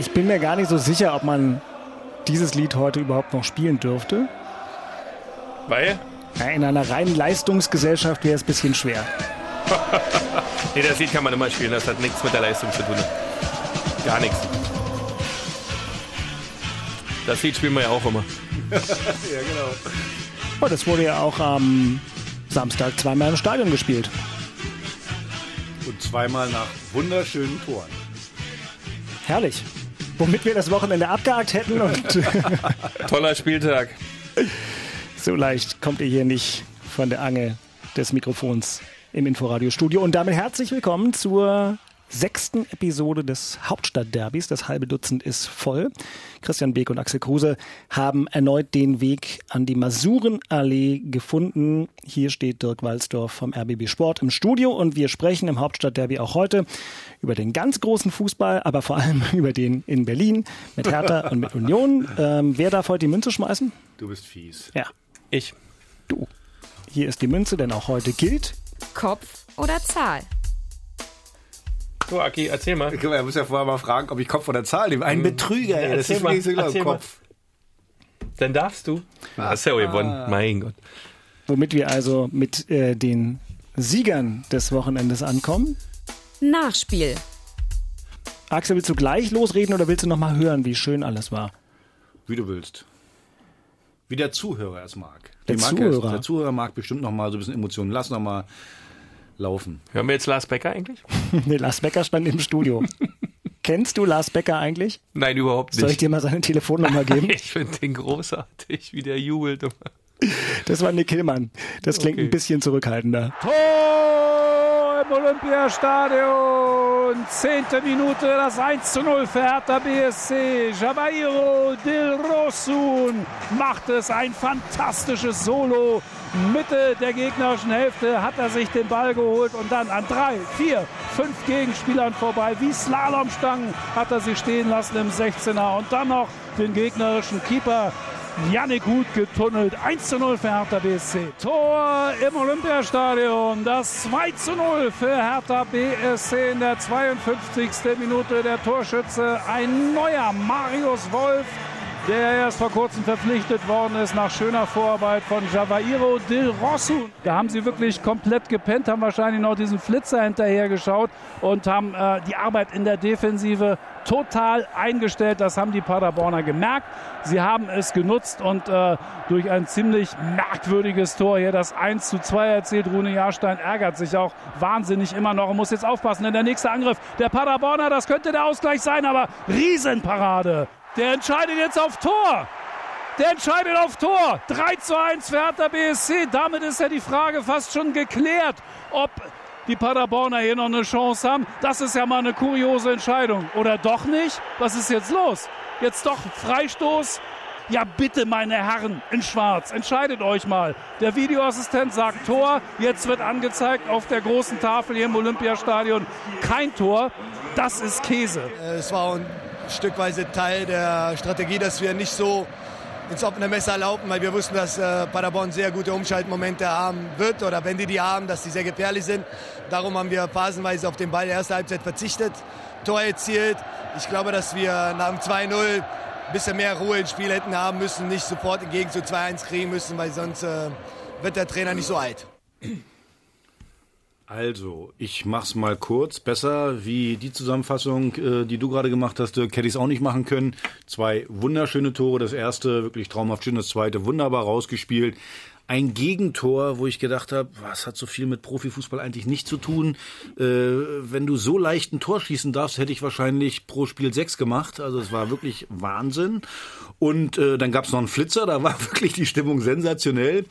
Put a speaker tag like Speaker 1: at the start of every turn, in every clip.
Speaker 1: Ich bin mir gar nicht so sicher, ob man dieses Lied heute überhaupt noch spielen dürfte.
Speaker 2: Weil?
Speaker 1: In einer reinen Leistungsgesellschaft wäre es ein bisschen schwer.
Speaker 2: nee, das Lied kann man immer spielen, das hat nichts mit der Leistung zu tun. Gar nichts. Das Lied spielen wir ja auch immer.
Speaker 3: ja, genau.
Speaker 1: Oh, das wurde ja auch am Samstag zweimal im Stadion gespielt.
Speaker 3: Und zweimal nach wunderschönen Toren.
Speaker 1: Herrlich. Womit wir das Wochenende abgehakt hätten. Und
Speaker 2: Toller Spieltag.
Speaker 1: so leicht kommt ihr hier nicht von der Angel des Mikrofons im Inforadio-Studio. Und damit herzlich willkommen zur sechsten Episode des Hauptstadtderbys. Das halbe Dutzend ist voll. Christian Beek und Axel Kruse haben erneut den Weg an die Masurenallee gefunden. Hier steht Dirk Walzdorf vom RBB Sport im Studio und wir sprechen im Hauptstadtderby auch heute über den ganz großen Fußball, aber vor allem über den in Berlin mit Hertha und mit Union. Ähm, wer darf heute die Münze schmeißen?
Speaker 3: Du bist fies.
Speaker 1: Ja,
Speaker 2: Ich.
Speaker 1: du. Hier ist die Münze, denn auch heute gilt
Speaker 4: Kopf oder Zahl?
Speaker 2: So, Aki, erzähl mal.
Speaker 3: Guck mal, Er muss ja vorher mal fragen, ob ich Kopf oder Zahl nehme. Ein Betrüger, ey. das
Speaker 2: Erzähl
Speaker 3: ist
Speaker 2: mal,
Speaker 3: mir nicht so klar.
Speaker 2: mal.
Speaker 3: Kopf.
Speaker 2: Dann darfst du. Ah, hast ja gewonnen. Mein Gott.
Speaker 1: womit wir also mit äh, den Siegern des Wochenendes ankommen.
Speaker 4: Nachspiel.
Speaker 1: Axel, willst du gleich losreden oder willst du noch mal hören, wie schön alles war?
Speaker 3: Wie du willst. Wie der Zuhörer es mag.
Speaker 1: Der
Speaker 3: Wie mag
Speaker 1: Zuhörer.
Speaker 3: Es? Der Zuhörer mag bestimmt noch mal so ein bisschen Emotionen. Lass noch mal laufen.
Speaker 2: Hören wir jetzt Lars Becker eigentlich?
Speaker 1: nee, Lars Becker stand im Studio. Kennst du Lars Becker eigentlich?
Speaker 2: Nein, überhaupt nicht.
Speaker 1: Soll ich dir mal seine Telefonnummer geben?
Speaker 2: Ich finde den großartig, wie der jubelt.
Speaker 1: Das war Nick Hillmann. Das klingt
Speaker 2: Okay.
Speaker 1: ein bisschen zurückhaltender.
Speaker 5: Tor im Olympiastadion. Zehnte Minute, das 1 zu 0 für Hertha BSC. Javairo Del Rosun macht es ein fantastisches Solo. Mitte der gegnerischen Hälfte hat er sich den Ball geholt und dann an drei, vier, fünf Gegenspielern vorbei. Wie Slalomstangen hat er sie stehen lassen im 16er und dann noch den gegnerischen Keeper Jannik gut getunnelt. 1 zu 0 für Hertha BSC. Tor im Olympiastadion. Das 2 zu 0 für Hertha BSC in der 52. Minute. Der Torschütze ein neuer Marius Wolf, der erst vor kurzem verpflichtet worden ist nach schöner Vorarbeit von Javairo Del Rosso. Da haben sie wirklich komplett gepennt, haben wahrscheinlich noch diesen Flitzer hinterher geschaut und haben äh, die Arbeit in der Defensive total eingestellt. Das haben die Paderborner gemerkt. Sie haben es genutzt und äh, durch ein ziemlich merkwürdiges Tor hier das 1 zu 2 erzielt. Rune Jahrstein ärgert sich auch wahnsinnig immer noch und muss jetzt aufpassen, denn der nächste Angriff der Paderborner, das könnte der Ausgleich sein, aber Riesenparade. Der entscheidet jetzt auf Tor. Der entscheidet auf Tor. 3 zu 1 für Hertha BSC. Damit ist ja die Frage fast schon geklärt, ob die Paderborner hier noch eine Chance haben. Das ist ja mal eine kuriose Entscheidung. Oder doch nicht? Was ist jetzt los? Jetzt doch Freistoß? Ja, bitte, meine Herren in Schwarz, entscheidet euch mal. Der Videoassistent sagt Tor. Jetzt wird angezeigt auf der großen Tafel hier im Olympiastadion kein Tor. Das ist Käse.
Speaker 6: Es war ein stückweise Teil der Strategie, dass wir nicht so ins offene Messer laufen, weil wir wussten, dass äh, Paderborn sehr gute Umschaltmomente haben wird oder wenn die die haben, dass die sehr gefährlich sind. Darum haben wir phasenweise auf den Ball der ersten Halbzeit verzichtet, Tor erzielt. Ich glaube, dass wir nach dem 2-0 ein bisschen mehr Ruhe ins Spiel hätten haben müssen, nicht sofort im Gegen zu 2-1 kriegen müssen, weil sonst äh, wird der Trainer nicht so alt.
Speaker 3: Also, ich mach's mal kurz. Besser wie die Zusammenfassung, äh, die du gerade gemacht hast, Dirk, hätte ich's auch nicht machen können. Zwei wunderschöne Tore. Das erste wirklich traumhaft schön, das zweite wunderbar rausgespielt. Ein Gegentor, wo ich gedacht habe, was hat so viel mit Profifußball eigentlich nicht zu tun? Äh, wenn du so leicht ein Tor schießen darfst, hätte ich wahrscheinlich pro Spiel sechs gemacht. Also es war wirklich Wahnsinn. Und äh, dann gab's noch einen Flitzer, da war wirklich die Stimmung sensationell.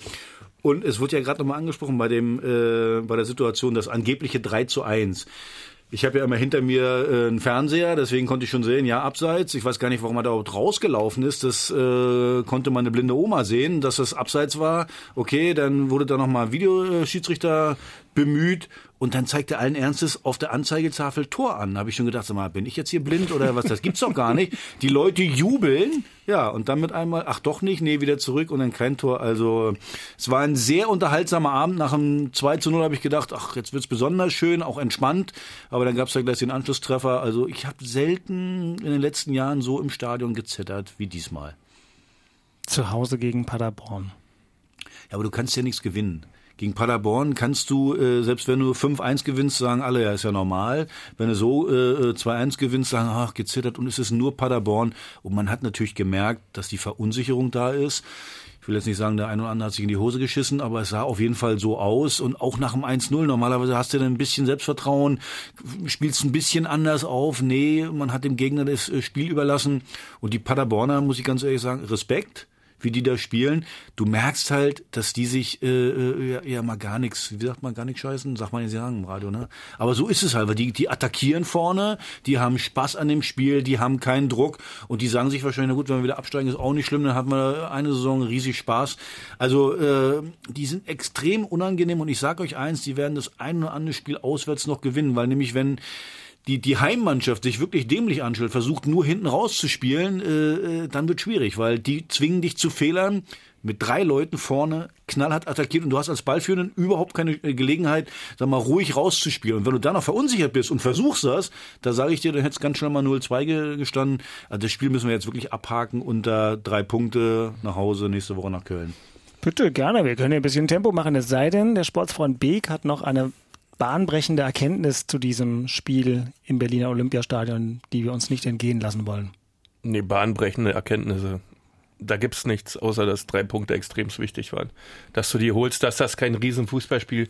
Speaker 3: Und es wurde ja gerade nochmal angesprochen bei dem, äh, bei der Situation, das angebliche 3 zu 1. Ich habe ja immer hinter mir äh, einen Fernseher, deswegen konnte ich schon sehen, ja, abseits. Ich weiß gar nicht, warum er da überhaupt rausgelaufen ist. Das äh, konnte meine blinde Oma sehen, dass das abseits war. Okay, dann wurde da nochmal Videoschiedsrichter bemüht und dann zeigte allen Ernstes auf der Anzeigetafel Tor an. Da habe ich schon gedacht, sag mal, bin ich jetzt hier blind oder was? Das gibt's doch gar nicht. Die Leute jubeln, ja, und dann mit einmal, ach doch nicht, nee, wieder zurück und dann kein Tor. Also es war ein sehr unterhaltsamer Abend. Nach dem 2 zu 0 habe ich gedacht, ach, jetzt wird's besonders schön, auch entspannt. Aber dann gab's ja gleich den Anschlusstreffer. Also ich habe selten in den letzten Jahren so im Stadion gezittert wie diesmal.
Speaker 1: Zu Hause gegen Paderborn.
Speaker 3: Ja, aber du kannst ja nichts gewinnen. Gegen Paderborn kannst du, äh, selbst wenn du 5-1 gewinnst, sagen alle, ja, ist ja normal. Wenn du so äh, 2-1 gewinnst, sagen, ach, gezittert und es ist nur Paderborn. Und man hat natürlich gemerkt, dass die Verunsicherung da ist. Ich will jetzt nicht sagen, der eine oder andere hat sich in die Hose geschissen, aber es sah auf jeden Fall so aus. Und auch nach dem 1-0, normalerweise hast du dann ein bisschen Selbstvertrauen, spielst ein bisschen anders auf. Nee, man hat dem Gegner das äh, Spiel überlassen. Und die Paderborner, muss ich ganz ehrlich sagen, Respekt wie die da spielen. Du merkst halt, dass die sich äh, äh, ja, ja mal gar nichts, wie sagt man, gar nichts scheißen, sagt man ja im Radio, ne? Aber so ist es halt, weil die, die attackieren vorne, die haben Spaß an dem Spiel, die haben keinen Druck und die sagen sich wahrscheinlich, na gut, wenn wir wieder absteigen, ist auch nicht schlimm, dann hat man eine Saison riesig Spaß. Also äh, die sind extrem unangenehm und ich sage euch eins, die werden das ein oder andere Spiel auswärts noch gewinnen, weil nämlich wenn die, die Heimmannschaft sich wirklich dämlich anstellt, versucht nur hinten rauszuspielen, äh, äh, dann wird schwierig, weil die zwingen dich zu Fehlern mit drei Leuten vorne knallhart attackiert und du hast als Ballführenden überhaupt keine äh, Gelegenheit, sag mal, ruhig rauszuspielen. Und wenn du dann noch verunsichert bist und versuchst das, da sage ich dir, dann hätte es ganz schnell mal 0-2 gestanden. Also das Spiel müssen wir jetzt wirklich abhaken unter drei Punkte nach Hause, nächste Woche nach Köln.
Speaker 1: Bitte, gerne. Wir können hier ein bisschen Tempo machen. Es sei denn, der Sportsfreund Beek hat noch eine bahnbrechende Erkenntnis zu diesem Spiel im Berliner Olympiastadion, die wir uns nicht entgehen lassen wollen?
Speaker 2: Nee, bahnbrechende Erkenntnisse. Da gibt's nichts, außer dass drei Punkte extrem wichtig waren. Dass du die holst, dass das kein Riesenfußballspiel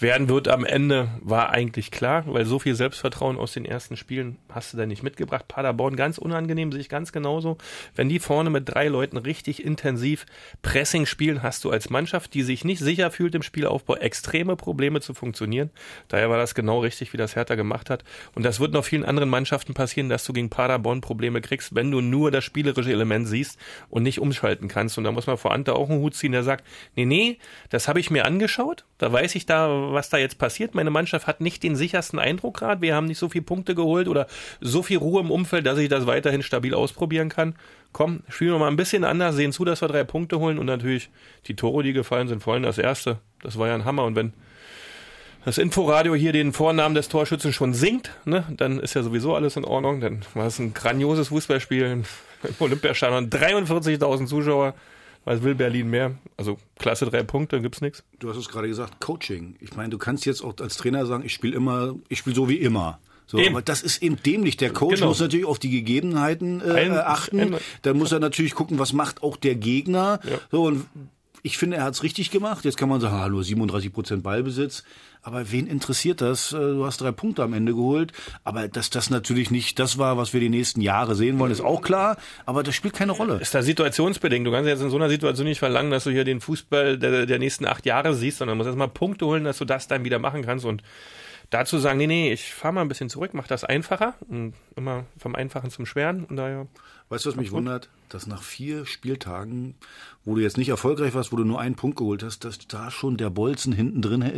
Speaker 2: werden wird am Ende, war eigentlich klar, weil so viel Selbstvertrauen aus den ersten Spielen hast du da nicht mitgebracht. Paderborn ganz unangenehm, sehe ich ganz genauso. Wenn die vorne mit drei Leuten richtig intensiv Pressing spielen, hast du als Mannschaft, die sich nicht sicher fühlt im Spielaufbau, extreme Probleme zu funktionieren. Daher war das genau richtig, wie das Hertha gemacht hat. Und das wird noch vielen anderen Mannschaften passieren, dass du gegen Paderborn Probleme kriegst, wenn du nur das spielerische Element siehst und nicht umschalten kannst. Und da muss man vor Ante auch einen Hut ziehen, der sagt, nee, nee, das habe ich mir angeschaut, da weiß ich da, was da jetzt passiert. Meine Mannschaft hat nicht den sichersten Eindruck gerade. Wir haben nicht so viele Punkte geholt oder so viel Ruhe im Umfeld, dass ich das weiterhin stabil ausprobieren kann. Komm, spielen wir mal ein bisschen anders, sehen zu, dass wir drei Punkte holen und natürlich die Tore, die gefallen sind, vor allem das erste. Das war ja ein Hammer und wenn das Inforadio hier den Vornamen des Torschützen schon singt, ne, dann ist ja sowieso alles in Ordnung. Dann war es ein grandioses Fußballspiel im Olympiastadion, 43.000 Zuschauer. Was will Berlin mehr? Also klasse drei Punkte, gibt's nichts.
Speaker 3: Du hast es gerade gesagt, Coaching. Ich meine, du kannst jetzt auch als Trainer sagen, ich spiele immer, ich spiele so wie immer. So, aber das ist eben dämlich. Der Coach
Speaker 2: Genau.
Speaker 3: muss natürlich auf die Gegebenheiten äh,
Speaker 2: Ein-
Speaker 3: achten.
Speaker 2: ein-
Speaker 3: Dann muss er natürlich gucken, was macht auch der Gegner.
Speaker 2: Ja.
Speaker 3: So und ich finde, er hat's richtig gemacht. Jetzt kann man sagen, hallo, 37 Prozent Ballbesitz. Aber wen interessiert das? Äh, Du hast drei Punkte am Ende geholt. Aber dass das natürlich nicht das war, was wir die nächsten Jahre sehen wollen, ist auch klar. Aber das spielt keine Rolle.
Speaker 2: Ist da situationsbedingt. Du kannst jetzt in so einer Situation nicht verlangen, dass du hier den Fußball der, der nächsten acht Jahre siehst, sondern musst erstmal Punkte holen, dass du das dann wieder machen kannst und dazu sagen, nee, nee, ich fahre mal ein bisschen zurück, mach das einfacher und immer vom Einfachen zum Schweren und daher
Speaker 3: Weißt du, was mich wundert? Dass nach vier Spieltagen, wo du jetzt nicht erfolgreich warst, wo du nur einen Punkt geholt hast, dass da schon der Bolzen hinten drin äh,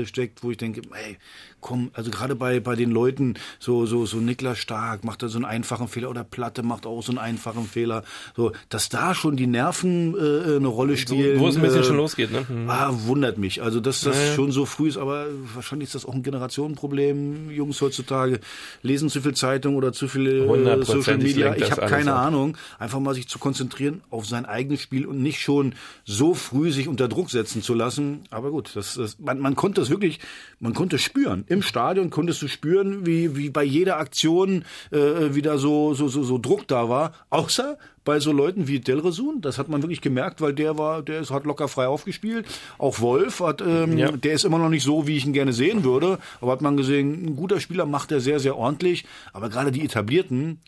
Speaker 3: äh, steckt, wo ich denke, ey, komm, also gerade bei, bei den Leuten, so, so, so Niklas Stark macht da so einen einfachen Fehler oder Platte macht auch so einen einfachen Fehler, so, dass da schon die Nerven äh, eine Rolle spielen.
Speaker 2: wo es ein bisschen
Speaker 3: äh,
Speaker 2: schon losgeht, ne? Hm.
Speaker 3: Ah, wundert mich. Also, dass das
Speaker 2: Naja.
Speaker 3: schon so früh ist, aber wahrscheinlich ist das auch ein Generationenproblem. Jungs heutzutage lesen zu viel Zeitung oder zu viele äh, Social Media. Ich
Speaker 2: das
Speaker 3: habe
Speaker 2: alles
Speaker 3: keine. Ahnung. Einfach mal sich zu konzentrieren auf sein eigenes Spiel und nicht schon so früh sich unter Druck setzen zu lassen. Aber gut, das, das, man, man konnte es wirklich, man konnte es spüren. Im Stadion konntest du spüren, wie, wie bei jeder Aktion äh, wieder so, so, so, so Druck da war. Außer bei so Leuten wie Delresun, das hat man wirklich gemerkt, weil der war, der ist, hat locker frei aufgespielt. Auch Wolf hat, ähm,
Speaker 2: Ja.
Speaker 3: der ist immer noch nicht so, wie ich ihn gerne sehen würde, aber hat man gesehen, ein guter Spieler macht er sehr, sehr ordentlich. Aber gerade die etablierten,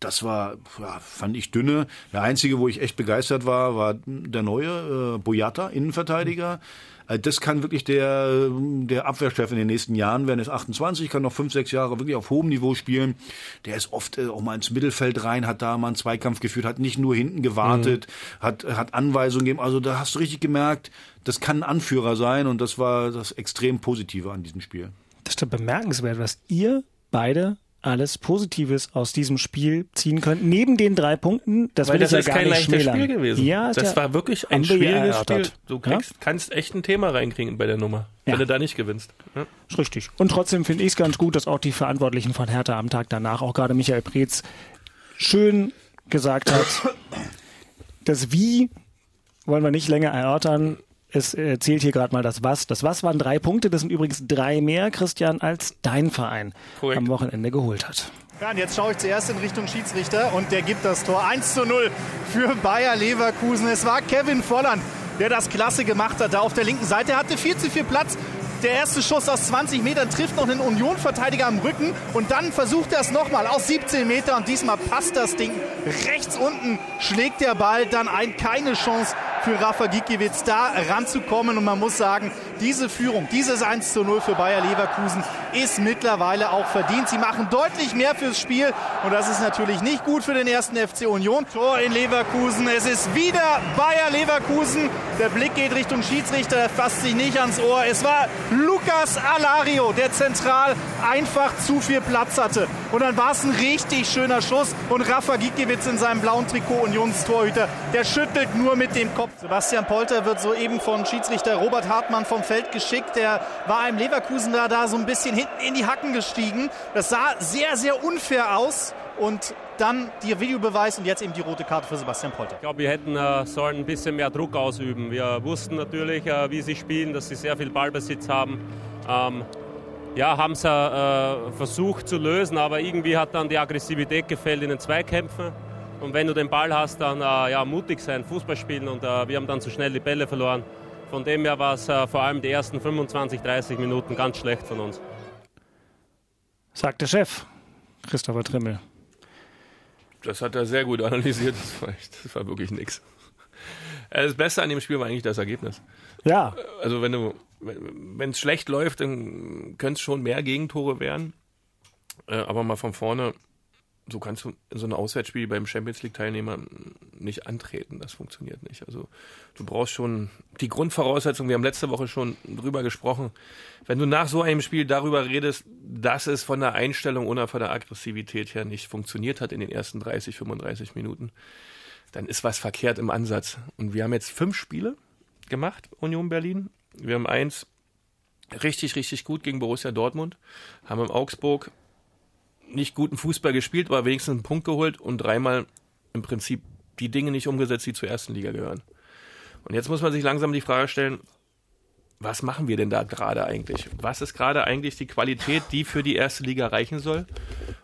Speaker 3: das war, ja, fand ich dünne. Der einzige, wo ich echt begeistert war, war der neue äh, Boyata, Innenverteidiger. Also das kann wirklich der, der Abwehrchef in den nächsten Jahren werden. Er ist 28, kann noch fünf, sechs Jahre wirklich auf hohem Niveau spielen. Der ist oft äh, auch mal ins Mittelfeld rein, hat da mal einen Zweikampf geführt, hat nicht nur hinten gewartet, mhm. hat, hat Anweisungen gegeben. Also da hast du richtig gemerkt, das kann ein Anführer sein und das war das extrem Positive an diesem Spiel.
Speaker 1: Das ist doch bemerkenswert, was ihr beide alles Positives aus diesem Spiel ziehen könnt, neben den drei Punkten. Das,
Speaker 2: Weil das
Speaker 1: ja
Speaker 2: ist kein leichtes
Speaker 1: schmälern.
Speaker 2: Spiel gewesen.
Speaker 1: Ja,
Speaker 2: das
Speaker 1: ja,
Speaker 2: war wirklich ein schwieriges Spiel. Du kriegst, ja? kannst echt ein Thema reinkriegen bei der Nummer, ja. wenn du da nicht gewinnst.
Speaker 1: Ja. Ist richtig. Und trotzdem finde ich es ganz gut, dass auch die Verantwortlichen von Hertha am Tag danach, auch gerade Michael Preetz, schön gesagt hat, das Wie wollen wir nicht länger erörtern es äh, zählt hier gerade mal das Was. Das Was waren drei Punkte. Das sind übrigens drei mehr, Christian, als dein Verein Korrekt. am Wochenende geholt hat.
Speaker 7: Ja, und jetzt schaue ich zuerst in Richtung Schiedsrichter und der gibt das Tor 1 zu 0 für Bayer Leverkusen. Es war Kevin Volland, der das klasse gemacht hat. Da auf der linken Seite er hatte viel zu viel Platz. Der erste Schuss aus 20 Metern trifft noch einen Union-Verteidiger am Rücken und dann versucht er es nochmal aus 17 Metern und diesmal passt das Ding. Rechts unten schlägt der Ball dann ein. Keine Chance für Rafa Gikiewicz da ranzukommen. Und man muss sagen, diese Führung, dieses 1 zu 0 für Bayer Leverkusen ist mittlerweile auch verdient. Sie machen deutlich mehr fürs Spiel und das ist natürlich nicht gut für den ersten FC Union. Tor in Leverkusen. Es ist wieder Bayer Leverkusen. Der Blick geht Richtung Schiedsrichter, er fasst sich nicht ans Ohr. Es war Lukas Alario, der zentral einfach zu viel Platz hatte. Und dann war es ein richtig schöner Schuss und Rafa Gikiewicz in seinem blauen Trikot Unionstorhüter, der schüttelt nur mit dem Kopf. Sebastian Polter wird soeben von Schiedsrichter Robert Hartmann vom Feld geschickt. Der war einem Leverkusener da so ein bisschen hinten in die Hacken gestiegen. Das sah sehr, sehr unfair aus. Und dann der Videobeweis und jetzt eben die rote Karte für Sebastian Polter.
Speaker 8: Ich glaube, wir hätten äh, sollen ein bisschen mehr Druck ausüben. Wir wussten natürlich, äh, wie sie spielen, dass sie sehr viel Ballbesitz haben. Ähm, ja, haben sie äh, versucht zu lösen, aber irgendwie hat dann die Aggressivität gefällt in den Zweikämpfen. Und wenn du den Ball hast, dann äh, ja, mutig sein, Fußball spielen. Und äh, wir haben dann zu schnell die Bälle verloren. Von dem her war es äh, vor allem die ersten 25, 30 Minuten ganz schlecht von uns.
Speaker 1: Sagt der Chef, Christopher Trimmel.
Speaker 2: Das hat er sehr gut analysiert. Das war, echt, das war wirklich nix. Äh, das Beste an dem Spiel war eigentlich das Ergebnis.
Speaker 1: Ja.
Speaker 2: Also wenn du, wenn es schlecht läuft, dann können es schon mehr Gegentore werden. Äh, aber mal von vorne so kannst du in so ein Auswärtsspiel beim Champions League Teilnehmer nicht antreten. Das funktioniert nicht. Also du brauchst schon die Grundvoraussetzung. Wir haben letzte Woche schon drüber gesprochen. Wenn du nach so einem Spiel darüber redest, dass es von der Einstellung oder von der Aggressivität her nicht funktioniert hat in den ersten 30, 35 Minuten, dann ist was verkehrt im Ansatz. Und wir haben jetzt fünf Spiele gemacht, Union Berlin. Wir haben eins richtig, richtig gut gegen Borussia Dortmund, haben im Augsburg nicht guten Fußball gespielt, aber wenigstens einen Punkt geholt und dreimal im Prinzip die Dinge nicht umgesetzt, die zur ersten Liga gehören. Und jetzt muss man sich langsam die Frage stellen, was machen wir denn da gerade eigentlich? Was ist gerade eigentlich die Qualität, die für die erste Liga reichen soll?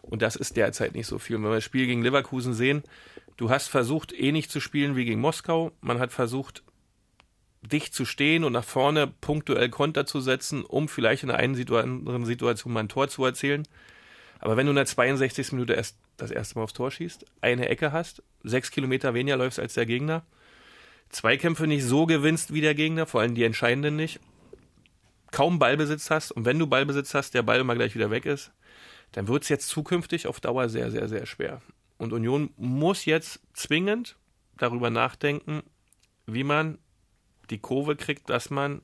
Speaker 2: Und das ist derzeit nicht so viel. wenn wir das Spiel gegen Leverkusen sehen, du hast versucht, ähnlich zu spielen wie gegen Moskau. Man hat versucht, dicht zu stehen und nach vorne punktuell Konter zu setzen, um vielleicht in einer anderen Situation mal ein Tor zu erzielen. Aber wenn du in der 62. Minute erst das erste Mal aufs Tor schießt, eine Ecke hast, sechs Kilometer weniger läufst als der Gegner, Zweikämpfe nicht so gewinnst wie der Gegner, vor allem die entscheidenden nicht, kaum Ballbesitz hast und wenn du Ballbesitz hast, der Ball immer gleich wieder weg ist, dann wird es jetzt zukünftig auf Dauer sehr, sehr, sehr schwer. Und Union muss jetzt zwingend darüber nachdenken, wie man die Kurve kriegt, dass man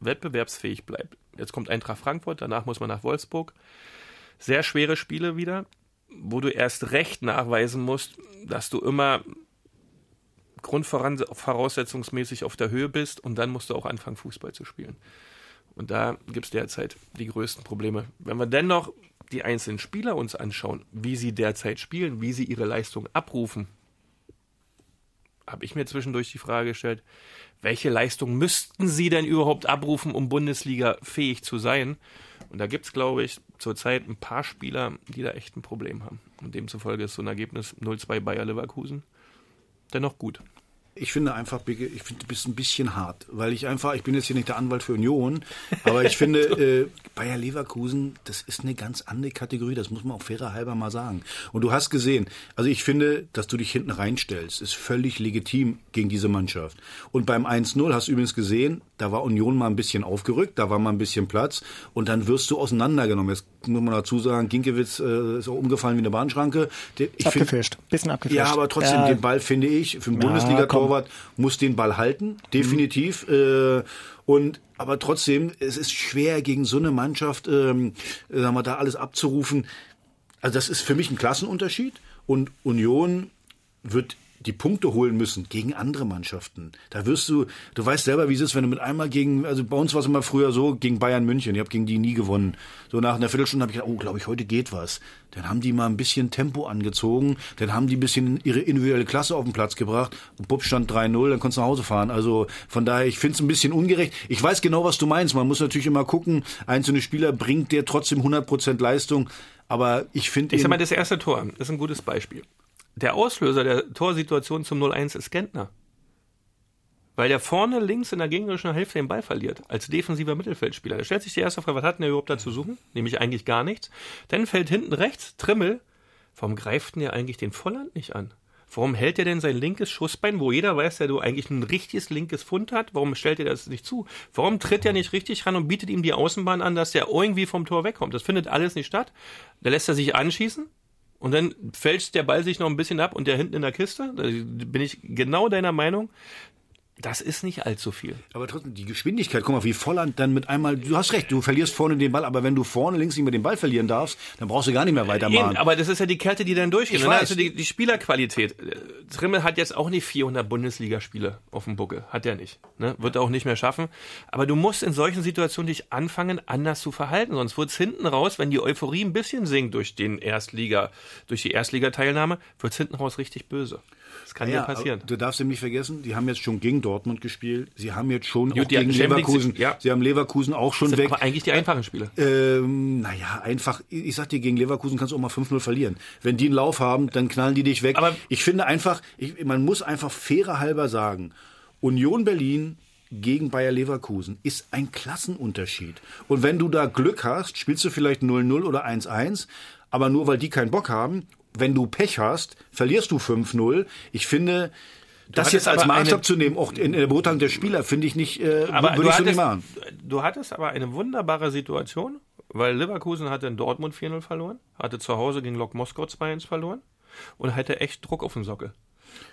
Speaker 2: wettbewerbsfähig bleibt. Jetzt kommt Eintracht Frankfurt, danach muss man nach Wolfsburg sehr schwere Spiele wieder, wo du erst recht nachweisen musst, dass du immer grundvoraussetzungsmäßig auf der Höhe bist und dann musst du auch anfangen, Fußball zu spielen. Und da gibt es derzeit die größten Probleme. Wenn wir dennoch die einzelnen Spieler uns anschauen, wie sie derzeit spielen, wie sie ihre Leistung abrufen, habe ich mir zwischendurch die Frage gestellt, welche Leistung müssten sie denn überhaupt abrufen, um Bundesliga fähig zu sein? Und da gibt es, glaube ich, zurzeit ein paar Spieler, die da echt ein Problem haben. Und demzufolge ist so ein Ergebnis 0-2 Bayer Leverkusen dennoch gut.
Speaker 3: Ich finde einfach, ich finde, du bist ein bisschen hart, weil ich einfach, ich bin jetzt hier nicht der Anwalt für Union, aber ich finde, äh, Bayer Leverkusen, das ist eine ganz andere Kategorie, das muss man auch fairer halber mal sagen. Und du hast gesehen, also ich finde, dass du dich hinten reinstellst, ist völlig legitim gegen diese Mannschaft. Und beim 1-0 hast du übrigens gesehen, da war Union mal ein bisschen aufgerückt, da war mal ein bisschen Platz und dann wirst du auseinandergenommen. Jetzt muss man dazu sagen, Ginkiewicz äh, ist auch umgefallen wie eine Bahnschranke. Ich
Speaker 1: abgefischt. Bisschen abgefischt.
Speaker 3: ja, aber trotzdem,
Speaker 1: Ja.
Speaker 3: den Ball finde ich, für einen
Speaker 1: Ja,
Speaker 3: Bundesliga-Torwart muss den Ball halten, definitiv. Äh, und aber trotzdem, es ist schwer gegen so eine Mannschaft, ähm, sagen wir, da alles abzurufen. Also das ist für mich ein Klassenunterschied. Und Union wird die Punkte holen müssen gegen andere Mannschaften. Da wirst du, du weißt selber, wie es ist, wenn du mit einmal gegen, also bei uns war es immer früher so, gegen Bayern München, ich habe gegen die nie gewonnen. So nach einer Viertelstunde habe ich gedacht, oh, glaube ich, heute geht was. Dann haben die mal ein bisschen Tempo angezogen, dann haben die ein bisschen ihre individuelle Klasse auf den Platz gebracht und Bub stand 3-0, dann konntest du nach Hause fahren. Also von daher, ich finde es ein bisschen ungerecht. Ich weiß genau, was du meinst. Man muss natürlich immer gucken, einzelne Spieler bringt der trotzdem 100% Leistung, aber ich finde
Speaker 2: Ich sag mal, das erste Tor ist ein gutes Beispiel. Der Auslöser der Torsituation zum 0-1 ist Gentner. Weil der vorne links in der gegnerischen Hälfte den Ball verliert, als defensiver Mittelfeldspieler. Da stellt sich die erste Frage, was hat denn der überhaupt da zu suchen? Nämlich eigentlich gar nichts. Dann fällt hinten rechts Trimmel. Warum greift denn der eigentlich den Volland nicht an? Warum hält er denn sein linkes Schussbein, wo jeder weiß, dass du eigentlich ein richtiges linkes Fund hat? Warum stellt er das nicht zu? Warum tritt er nicht richtig ran und bietet ihm die Außenbahn an, dass der irgendwie vom Tor wegkommt? Das findet alles nicht statt. Da lässt er sich anschießen und dann fälscht der Ball sich noch ein bisschen ab und der hinten in der Kiste. Da bin ich genau deiner Meinung. Das ist nicht allzu viel.
Speaker 3: Aber trotzdem, die Geschwindigkeit, guck mal, wie Volland dann mit einmal, du hast recht, du verlierst vorne den Ball, aber wenn du vorne links nicht mehr den Ball verlieren darfst, dann brauchst du gar nicht mehr weitermachen.
Speaker 2: Eben, aber das ist ja die Kette, die dann durchgeht.
Speaker 3: Weiß.
Speaker 2: Also die, die Spielerqualität. Trimmel hat jetzt auch nicht 400 Bundesligaspiele auf dem Buckel. Hat er nicht. Ne? Wird er auch nicht mehr schaffen. Aber du musst in solchen Situationen dich anfangen, anders zu verhalten. Sonst wird's hinten raus, wenn die Euphorie ein bisschen sinkt durch den Erstliga, durch die Erstligateilnahme, wird's hinten raus richtig böse. Das kann ja, passieren.
Speaker 3: aber Du darfst eben nicht vergessen, die haben jetzt schon gegen Dortmund gespielt. Sie haben jetzt schon
Speaker 2: Gut,
Speaker 3: auch gegen Leverkusen.
Speaker 2: League, ja.
Speaker 3: Sie haben Leverkusen auch schon
Speaker 2: Das sind
Speaker 3: weg.
Speaker 2: aber eigentlich die einfachen Spiele.
Speaker 3: Ähm, naja, einfach, ich sag dir, gegen Leverkusen kannst du auch mal 5-0 verlieren. Wenn die einen Lauf haben, dann knallen die dich weg.
Speaker 2: Aber-
Speaker 3: ich finde einfach, ich, man muss einfach fairer halber sagen, Union Berlin gegen Bayer Leverkusen ist ein Klassenunterschied. Und wenn du da Glück hast, spielst du vielleicht 0-0 oder 1-1, aber nur weil die keinen Bock haben, wenn du Pech hast, verlierst du 5-0. Ich finde, das
Speaker 2: hattest
Speaker 3: jetzt als Maßstab zu nehmen, auch in der Beurteilung der Spieler, finde ich nicht, äh,
Speaker 2: Aber
Speaker 3: würde
Speaker 2: du
Speaker 3: ich so nicht
Speaker 2: hattest,
Speaker 3: machen.
Speaker 2: du hattest aber eine wunderbare Situation, weil Leverkusen hatte in Dortmund 4-0 verloren, hatte zu Hause gegen Lok Moskau 2-1 verloren und hatte echt Druck auf den Sockel.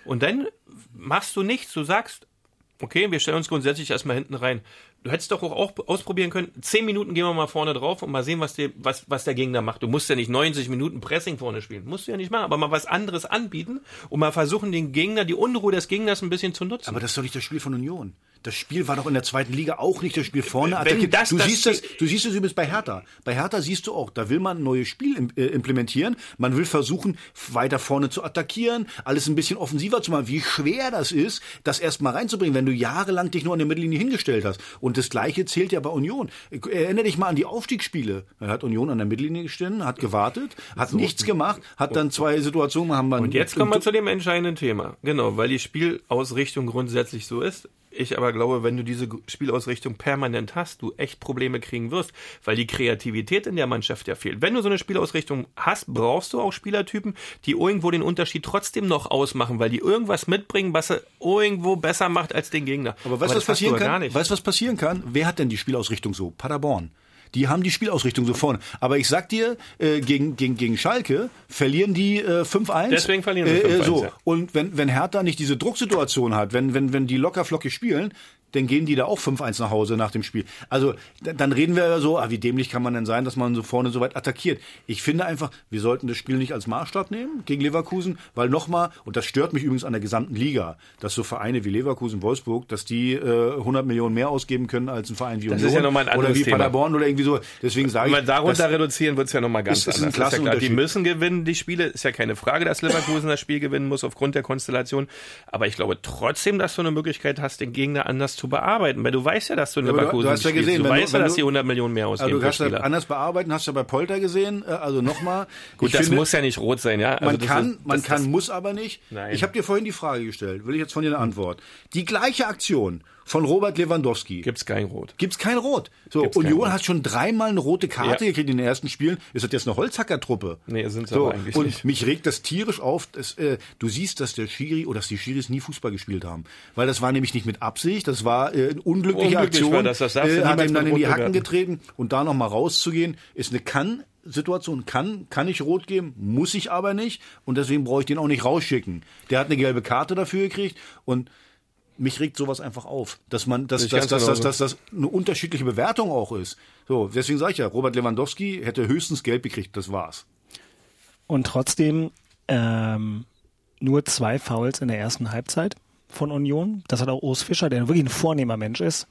Speaker 2: Und dann machst du nichts, du sagst, okay, wir stellen uns grundsätzlich erstmal hinten rein. Du hättest doch auch, ausprobieren können, zehn Minuten gehen wir mal vorne drauf und mal sehen, was, der, was, was der Gegner macht. Du musst ja nicht 90 Minuten Pressing vorne spielen. Musst du ja nicht machen, aber mal was anderes anbieten und mal versuchen, den Gegner, die Unruhe des Gegners ein bisschen zu nutzen.
Speaker 3: Aber das ist doch nicht das Spiel von Union. Das Spiel war doch in der zweiten Liga auch nicht das Spiel vorne. Attackieren.
Speaker 2: das
Speaker 3: du,
Speaker 2: das
Speaker 3: siehst das, du siehst es übrigens bei Hertha. Bei Hertha siehst du auch, da will man ein neues Spiel äh, implementieren. Man will versuchen, weiter vorne zu attackieren, alles ein bisschen offensiver zu machen. Wie schwer das ist, das erstmal reinzubringen, wenn du jahrelang dich nur an der Mittellinie hingestellt hast. Und das Gleiche zählt ja bei Union. Erinnere dich mal an die Aufstiegsspiele. Da hat Union an der Mittellinie gestanden, hat gewartet, hat nichts gemacht, hat dann zwei Situationen, haben wir
Speaker 2: Und jetzt kommen wir zu dem entscheidenden Thema. Genau, weil die Spielausrichtung grundsätzlich so ist. Ich aber glaube, wenn du diese Spielausrichtung permanent hast, du echt Probleme kriegen wirst, weil die Kreativität in der Mannschaft ja fehlt. Wenn du so eine Spielausrichtung hast, brauchst du auch Spielertypen, die irgendwo den Unterschied trotzdem noch ausmachen, weil die irgendwas mitbringen, was sie irgendwo besser macht als den Gegner.
Speaker 3: Aber weißt du, was passieren kann? Weißt du, was passieren kann? Wer hat denn die Spielausrichtung so? Paderborn. Die haben die Spielausrichtung so vorne. Aber ich sag dir, äh, gegen, gegen, gegen Schalke verlieren die äh, 5-1.
Speaker 2: Deswegen verlieren sie
Speaker 3: äh,
Speaker 2: 5-1,
Speaker 3: so.
Speaker 2: ja.
Speaker 3: Und wenn, wenn Hertha nicht diese Drucksituation hat, wenn, wenn, wenn die locker flockig spielen, dann gehen die da auch 5-1 nach Hause nach dem Spiel. Also dann reden wir ja so, ah, wie dämlich kann man denn sein, dass man so vorne so weit attackiert. Ich finde einfach, wir sollten das Spiel nicht als Maßstab nehmen gegen Leverkusen, weil nochmal, und das stört mich übrigens an der gesamten Liga, dass so Vereine wie Leverkusen, Wolfsburg, dass die äh, 100 Millionen mehr ausgeben können als ein Verein wie
Speaker 2: Das
Speaker 3: Union
Speaker 2: ist ja nochmal ein
Speaker 3: oder wie
Speaker 2: Thema.
Speaker 3: Paderborn oder irgendwie so. Deswegen sage
Speaker 2: Wenn
Speaker 3: ich,
Speaker 2: wir darunter reduzieren, wird es ja nochmal ganz
Speaker 3: ist- ist ein
Speaker 2: anders. Das ist ja klar. Die müssen gewinnen, die Spiele. Ist ja keine Frage, dass Leverkusen das Spiel gewinnen muss aufgrund der Konstellation. Aber ich glaube trotzdem, dass du eine Möglichkeit hast, den Gegner anders zu zu bearbeiten, weil du weißt ja, dass du in
Speaker 3: Ja, du-
Speaker 2: Leverkusen
Speaker 3: du hast ja gesehen,
Speaker 2: du
Speaker 3: wenn du-
Speaker 2: weißt ja, dass die 100 Millionen mehr ausgeben
Speaker 3: Also du kannst das
Speaker 2: Spieler.
Speaker 3: anders bearbeiten, hast du bei Polter gesehen. Äh, Also nochmal.
Speaker 2: Gut,
Speaker 3: ich
Speaker 2: das
Speaker 3: finde,
Speaker 2: muss ja nicht rot sein, ja. Also
Speaker 3: Man kann,
Speaker 2: ist,
Speaker 3: man
Speaker 2: das,
Speaker 3: kann,
Speaker 2: das,
Speaker 3: muss aber nicht.
Speaker 2: Nein.
Speaker 3: Ich habe dir vorhin die Frage gestellt, will ich jetzt von dir eine Antwort. Die gleiche Aktion von Robert Lewandowski.
Speaker 2: Gibt's kein Rot.
Speaker 3: Gibt's kein Rot. So,
Speaker 2: Gibt's
Speaker 3: Union hat schon dreimal eine rote Karte
Speaker 2: Ja.
Speaker 3: gekriegt in den ersten Spielen. Ist das jetzt eine Holzhackertruppe?
Speaker 2: Nee, sind sie
Speaker 3: so,
Speaker 2: eigentlich
Speaker 3: und
Speaker 2: nicht.
Speaker 3: mich regt das tierisch auf. Dass, äh, du siehst, dass der Schiri oder dass die Schiris nie Fußball gespielt haben. Weil das war nämlich nicht mit Absicht, das war äh, eine unglückliche
Speaker 2: Unglücklich
Speaker 3: Aktion.
Speaker 2: war das, das
Speaker 3: äh, hat ihm dann in die Hacken
Speaker 2: bewerten.
Speaker 3: getreten und da nochmal rauszugehen, ist eine kann Situation kann, kann ich rot geben, muss ich aber nicht und deswegen brauche ich den auch nicht rausschicken. Der hat eine gelbe Karte dafür gekriegt und mich regt sowas einfach auf, dass man, dass, dass, dass, dass, dass das eine unterschiedliche Bewertung auch ist. So, deswegen sage ich ja, Robert Lewandowski hätte höchstens gelb gekriegt, das war's.
Speaker 1: Und trotzdem ähm, nur zwei Fouls in der ersten Halbzeit von Union. Das hat auch Urs Fischer, der wirklich ein vornehmer Mensch ist,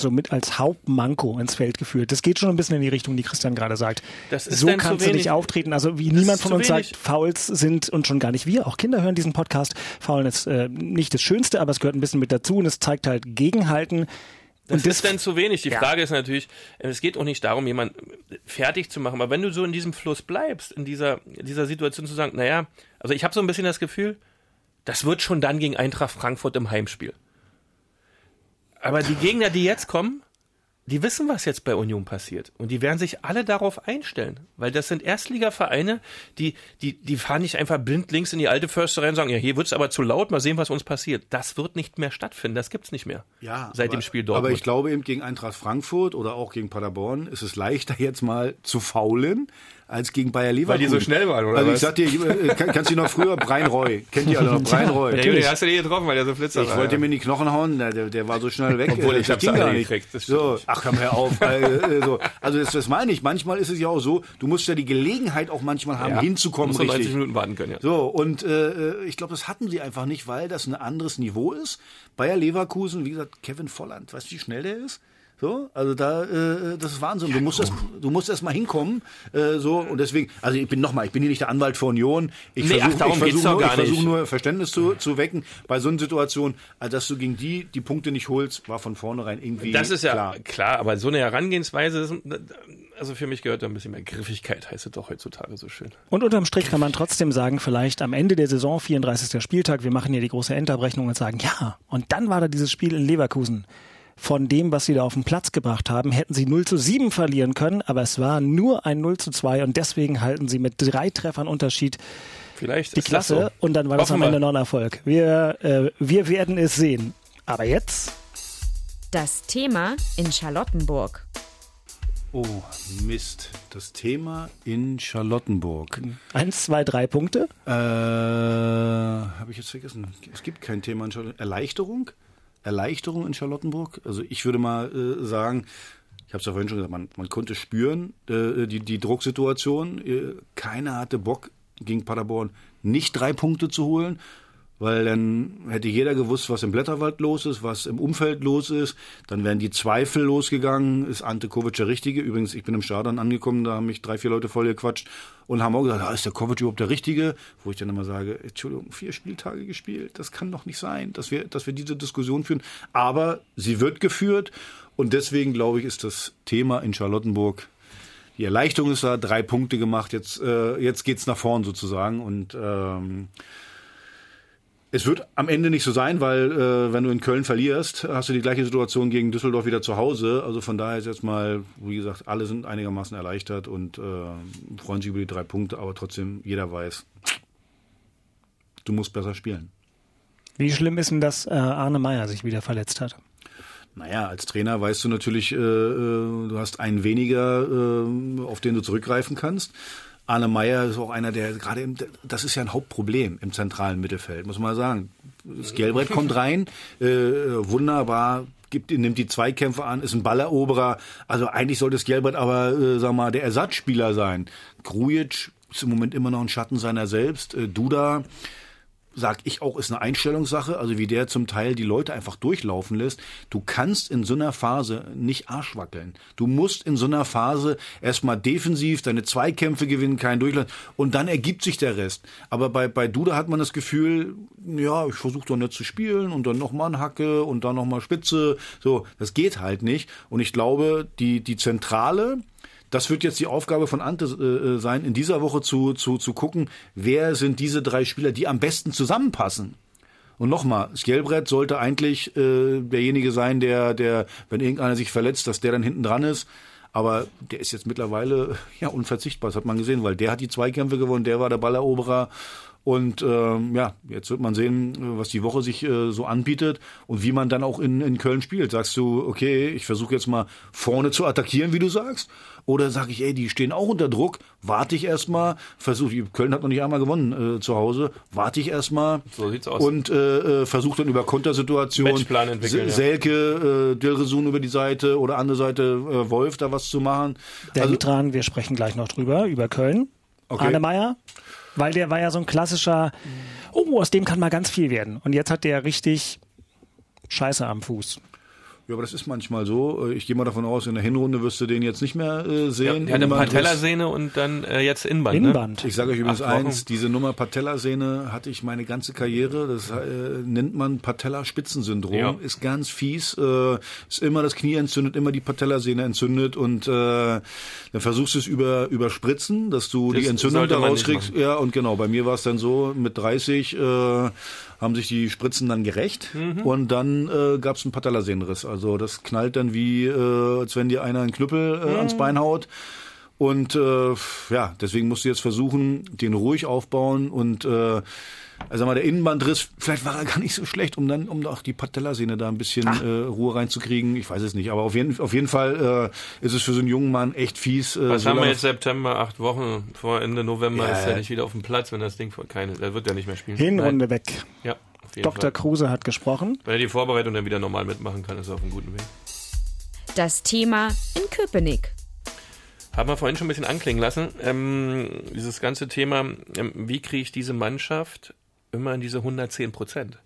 Speaker 1: so mit als Hauptmanko ins Feld geführt. Das geht schon ein bisschen in die Richtung, die Christian gerade sagt.
Speaker 2: Das ist
Speaker 1: so kannst du nicht auftreten. Also wie niemand von uns
Speaker 2: wenig.
Speaker 1: sagt, Fouls sind und schon gar nicht wir. Auch Kinder hören diesen Podcast. Foulen ist äh, nicht das Schönste, aber es gehört ein bisschen mit dazu und es zeigt halt Gegenhalten.
Speaker 2: Das
Speaker 1: und
Speaker 2: ist dann zu wenig. Die
Speaker 1: Ja.
Speaker 2: Frage ist natürlich, es geht auch nicht darum, jemanden fertig zu machen, aber wenn du so in diesem Fluss bleibst, in dieser, in dieser Situation zu sagen, naja, also ich habe so ein bisschen das Gefühl, das wird schon dann gegen Eintracht Frankfurt im Heimspiel. Aber die Gegner, die jetzt kommen, die wissen, was jetzt bei Union passiert. Und die werden sich alle darauf einstellen. Weil das sind Erstligavereine, die, die, die fahren nicht einfach blind links in die alte Försterei und sagen, ja, hier wird's aber zu laut, mal sehen, was uns passiert. Das wird nicht mehr stattfinden. Das gibt's nicht mehr. Seit
Speaker 3: aber,
Speaker 2: dem Spiel Dortmund.
Speaker 3: Aber ich glaube eben gegen Eintracht Frankfurt oder auch gegen Paderborn ist es leichter jetzt mal zu faulen als gegen Bayer Leverkusen.
Speaker 2: die so schnell waren, oder
Speaker 3: Also ich
Speaker 2: was?
Speaker 3: sag dir, äh, kann, kannst du noch früher Brian Roy, kennt ihr alle noch Brian Roy?
Speaker 2: Ja, Juli, hast du den getroffen, weil der so flitzer
Speaker 3: Ich
Speaker 2: war.
Speaker 3: wollte
Speaker 2: ja.
Speaker 3: mir in die Knochen hauen, der, der, der war so schnell weg.
Speaker 2: Obwohl, ich
Speaker 3: das
Speaker 2: hab's
Speaker 3: gar nicht.
Speaker 2: gekriegt,
Speaker 3: so, ach komm, hör auf. äh, äh, so. Also das, das meine ich. Manchmal ist es ja auch so, du musst ja die Gelegenheit auch manchmal haben,
Speaker 2: Ja,
Speaker 3: hinzukommen
Speaker 2: musst du 90
Speaker 3: richtig.
Speaker 2: Minuten warten können, ja.
Speaker 3: So, und äh, ich glaube, das hatten sie einfach nicht, weil das ein anderes Niveau ist. Bayer Leverkusen, wie gesagt, Kevin Volland, weißt du, wie schnell der ist? So, also da, äh, das ist Wahnsinn. Du musst erst, du musst erst mal hinkommen, äh, so und deswegen, also ich bin nochmal, ich bin hier nicht der Anwalt für Union. Ich
Speaker 2: Nee,
Speaker 3: versuche
Speaker 2: darum
Speaker 3: ich
Speaker 2: geht's
Speaker 3: versuch nur, ich versuch nur Verständnis zu, zu wecken bei so einer Situation, also dass du gegen die die Punkte nicht holst, war von vornherein irgendwie
Speaker 2: Das ist ja
Speaker 3: klar.
Speaker 2: klar. aber so eine Herangehensweise, ist, also für mich gehört da ein bisschen mehr Griffigkeit, heißt es doch heutzutage so schön.
Speaker 1: Und unterm Strich kann man trotzdem sagen, vielleicht am Ende der Saison, 34. Spieltag, wir machen hier die große Endabrechnung und sagen, ja, und dann war da dieses Spiel in Leverkusen. Von dem, was sie da auf den Platz gebracht haben, hätten sie 0 zu 7 verlieren können, aber es war nur ein 0 zu 2 und deswegen halten sie mit drei Treffern Unterschied
Speaker 2: Vielleicht
Speaker 1: die
Speaker 2: ist das
Speaker 1: Klasse
Speaker 2: so.
Speaker 1: und dann war das
Speaker 2: Hoffen
Speaker 1: am
Speaker 2: wir.
Speaker 1: Ende noch ein Erfolg. Wir, äh, wir werden es sehen. Aber jetzt
Speaker 4: Das Thema in Charlottenburg.
Speaker 3: Oh, Mist. Das Thema in Charlottenburg.
Speaker 1: eins, zwei, drei Punkte.
Speaker 3: Äh, habe ich jetzt vergessen. Es gibt kein Thema in Charlottenburg. Erleichterung? Erleichterung in Charlottenburg? Also ich würde mal äh, sagen, ich habe es ja vorhin schon gesagt, man, man konnte spüren, äh, die, die Drucksituation. Äh, keiner hatte Bock, gegen Paderborn nicht drei Punkte zu holen. Weil dann hätte jeder gewusst, was im Blätterwald los ist, was im Umfeld los ist. Dann wären die Zweifel losgegangen. Ist Ante Kovic der Richtige? Übrigens, ich bin im Stadion angekommen, da haben mich drei, vier Leute voll gequatscht und haben auch gesagt, ah, ist der Kovic überhaupt der Richtige? Wo ich dann immer sage, Entschuldigung, vier Spieltage gespielt, das kann doch nicht sein, dass wir, dass wir diese Diskussion führen. Aber sie wird geführt und deswegen, glaube ich, ist das Thema in Charlottenburg die Erleichterung ist da, drei Punkte gemacht, jetzt, äh, jetzt geht's nach vorn sozusagen und ähm, es wird am Ende nicht so sein, weil äh, wenn du in Köln verlierst, hast du die gleiche Situation gegen Düsseldorf wieder zu Hause. Also von daher ist jetzt mal, wie gesagt, alle sind einigermaßen erleichtert und äh, freuen sich über die drei Punkte, aber trotzdem jeder weiß, du musst besser spielen.
Speaker 1: Wie schlimm ist denn, dass äh, Arne Meyer sich wieder verletzt hat?
Speaker 3: Naja, als Trainer weißt du natürlich, äh, äh, du hast einen weniger, äh, auf den du zurückgreifen kannst. Arne Meyer ist auch einer, der gerade, im, das ist ja ein Hauptproblem im zentralen Mittelfeld, muss man sagen. Das Gelbrett kommt rein, äh, wunderbar, gibt, nimmt die Zweikämpfe an, ist ein Balleroberer. Also eigentlich sollte das Gelbrett aber, äh, sag mal, der Ersatzspieler sein. Grujic ist im Moment immer noch ein Schatten seiner selbst. Äh, Duda sag ich auch, ist eine Einstellungssache, also wie der zum Teil die Leute einfach durchlaufen lässt. Du kannst in so einer Phase nicht arschwackeln. Du musst in so einer Phase erstmal defensiv deine Zweikämpfe gewinnen, keinen Durchlass und dann ergibt sich der Rest. Aber bei, bei Duda hat man das Gefühl, ja, ich versuche doch nicht zu spielen und dann nochmal ein Hacke und dann nochmal Spitze. So, das geht halt nicht. Und ich glaube, die, die Zentrale, das wird jetzt die Aufgabe von Ante äh, sein, in dieser Woche zu, zu, zu gucken, wer sind diese drei Spieler, die am besten zusammenpassen. Und nochmal, Skjelbrett sollte eigentlich äh, derjenige sein, der, der, wenn irgendeiner sich verletzt, dass der dann hinten dran ist. Aber der ist jetzt mittlerweile ja unverzichtbar, das hat man gesehen, weil der hat die Zweikämpfe gewonnen, der war der Balleroberer. Und ähm, ja, jetzt wird man sehen, was die Woche sich äh, so anbietet und wie man dann auch in, in Köln spielt. Sagst du, okay, ich versuche jetzt mal vorne zu attackieren, wie du sagst, oder sage ich, ey, die stehen auch unter Druck, warte ich erstmal, versuche, Köln hat noch nicht einmal gewonnen äh, zu Hause, warte ich erstmal
Speaker 2: so sieht's aus.
Speaker 3: und äh, äh versuche dann über Kontersituationen,
Speaker 2: Matchplan entwickeln,
Speaker 3: Selke, äh, Dilresun über die Seite oder andere Seite äh, Wolf da was zu machen.
Speaker 1: Denk also, dran, wir sprechen gleich noch drüber, über Köln. Okay. Arne Meyer, weil der war ja so ein klassischer, oh, aus dem kann mal ganz viel werden. Und jetzt hat der richtig Scheiße am Fuß.
Speaker 3: Ja, aber das ist manchmal so. Ich gehe mal davon aus, in der Hinrunde wirst du den jetzt nicht mehr äh, sehen.
Speaker 2: Ja, eine Patellasehne und dann äh, jetzt Innenband.
Speaker 1: Innenband.
Speaker 3: Ne? Ich sage euch übrigens eins, diese Nummer Patellasehne hatte ich meine ganze Karriere. Das äh, nennt man Patellaspitzensyndrom. Ja. Ist ganz fies. Äh, ist immer das Knie entzündet, immer die Patellasehne entzündet und äh, dann versuchst du es über, über Spritzen, dass du das die Entzündung da rauskriegst. Ja, und genau, bei mir war es dann so, mit 30 äh, haben sich die Spritzen dann gerecht mhm. und dann äh, gab es einen Patellasehnenriss. Also das knallt dann wie, äh, als wenn dir einer einen Knüppel äh, mhm. ans Bein haut. Und äh, ja, deswegen musst du jetzt versuchen, den ruhig aufbauen und äh, also mal der Innenbandriss, vielleicht war er gar nicht so schlecht, um dann, um auch die Patellasehne da ein bisschen äh, Ruhe reinzukriegen. Ich weiß es nicht, aber auf jeden, auf jeden Fall äh, ist es für so einen jungen Mann echt fies.
Speaker 2: Äh, Was so haben wir jetzt September, acht Wochen vor Ende November ja, ist er nicht wieder auf dem Platz, wenn das Ding vor keine, der wird ja nicht mehr spielen.
Speaker 1: Hinrunde weg.
Speaker 2: Ja.
Speaker 1: Dr. Fall. Kruse hat gesprochen.
Speaker 2: Wenn er die Vorbereitung dann wieder normal mitmachen kann, ist er auf einem guten Weg.
Speaker 4: Das Thema in Köpenick.
Speaker 2: Haben wir vorhin schon ein bisschen anklingen lassen. Ähm, dieses ganze Thema, ähm, wie kriege ich diese Mannschaft immer in diese 110 Prozent.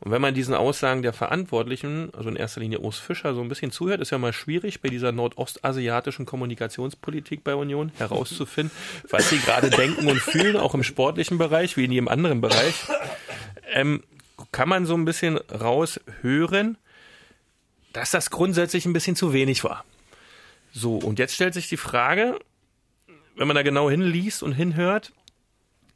Speaker 2: Und wenn man diesen Aussagen der Verantwortlichen, also in erster Linie Urs Fischer, so ein bisschen zuhört, ist ja mal schwierig bei dieser nordostasiatischen Kommunikationspolitik bei Union herauszufinden, was sie gerade denken und fühlen, auch im sportlichen Bereich wie in jedem anderen Bereich. Ähm, kann man so ein bisschen raushören, dass das grundsätzlich ein bisschen zu wenig war. So, und jetzt stellt sich die Frage, wenn man da genau hinliest und hinhört,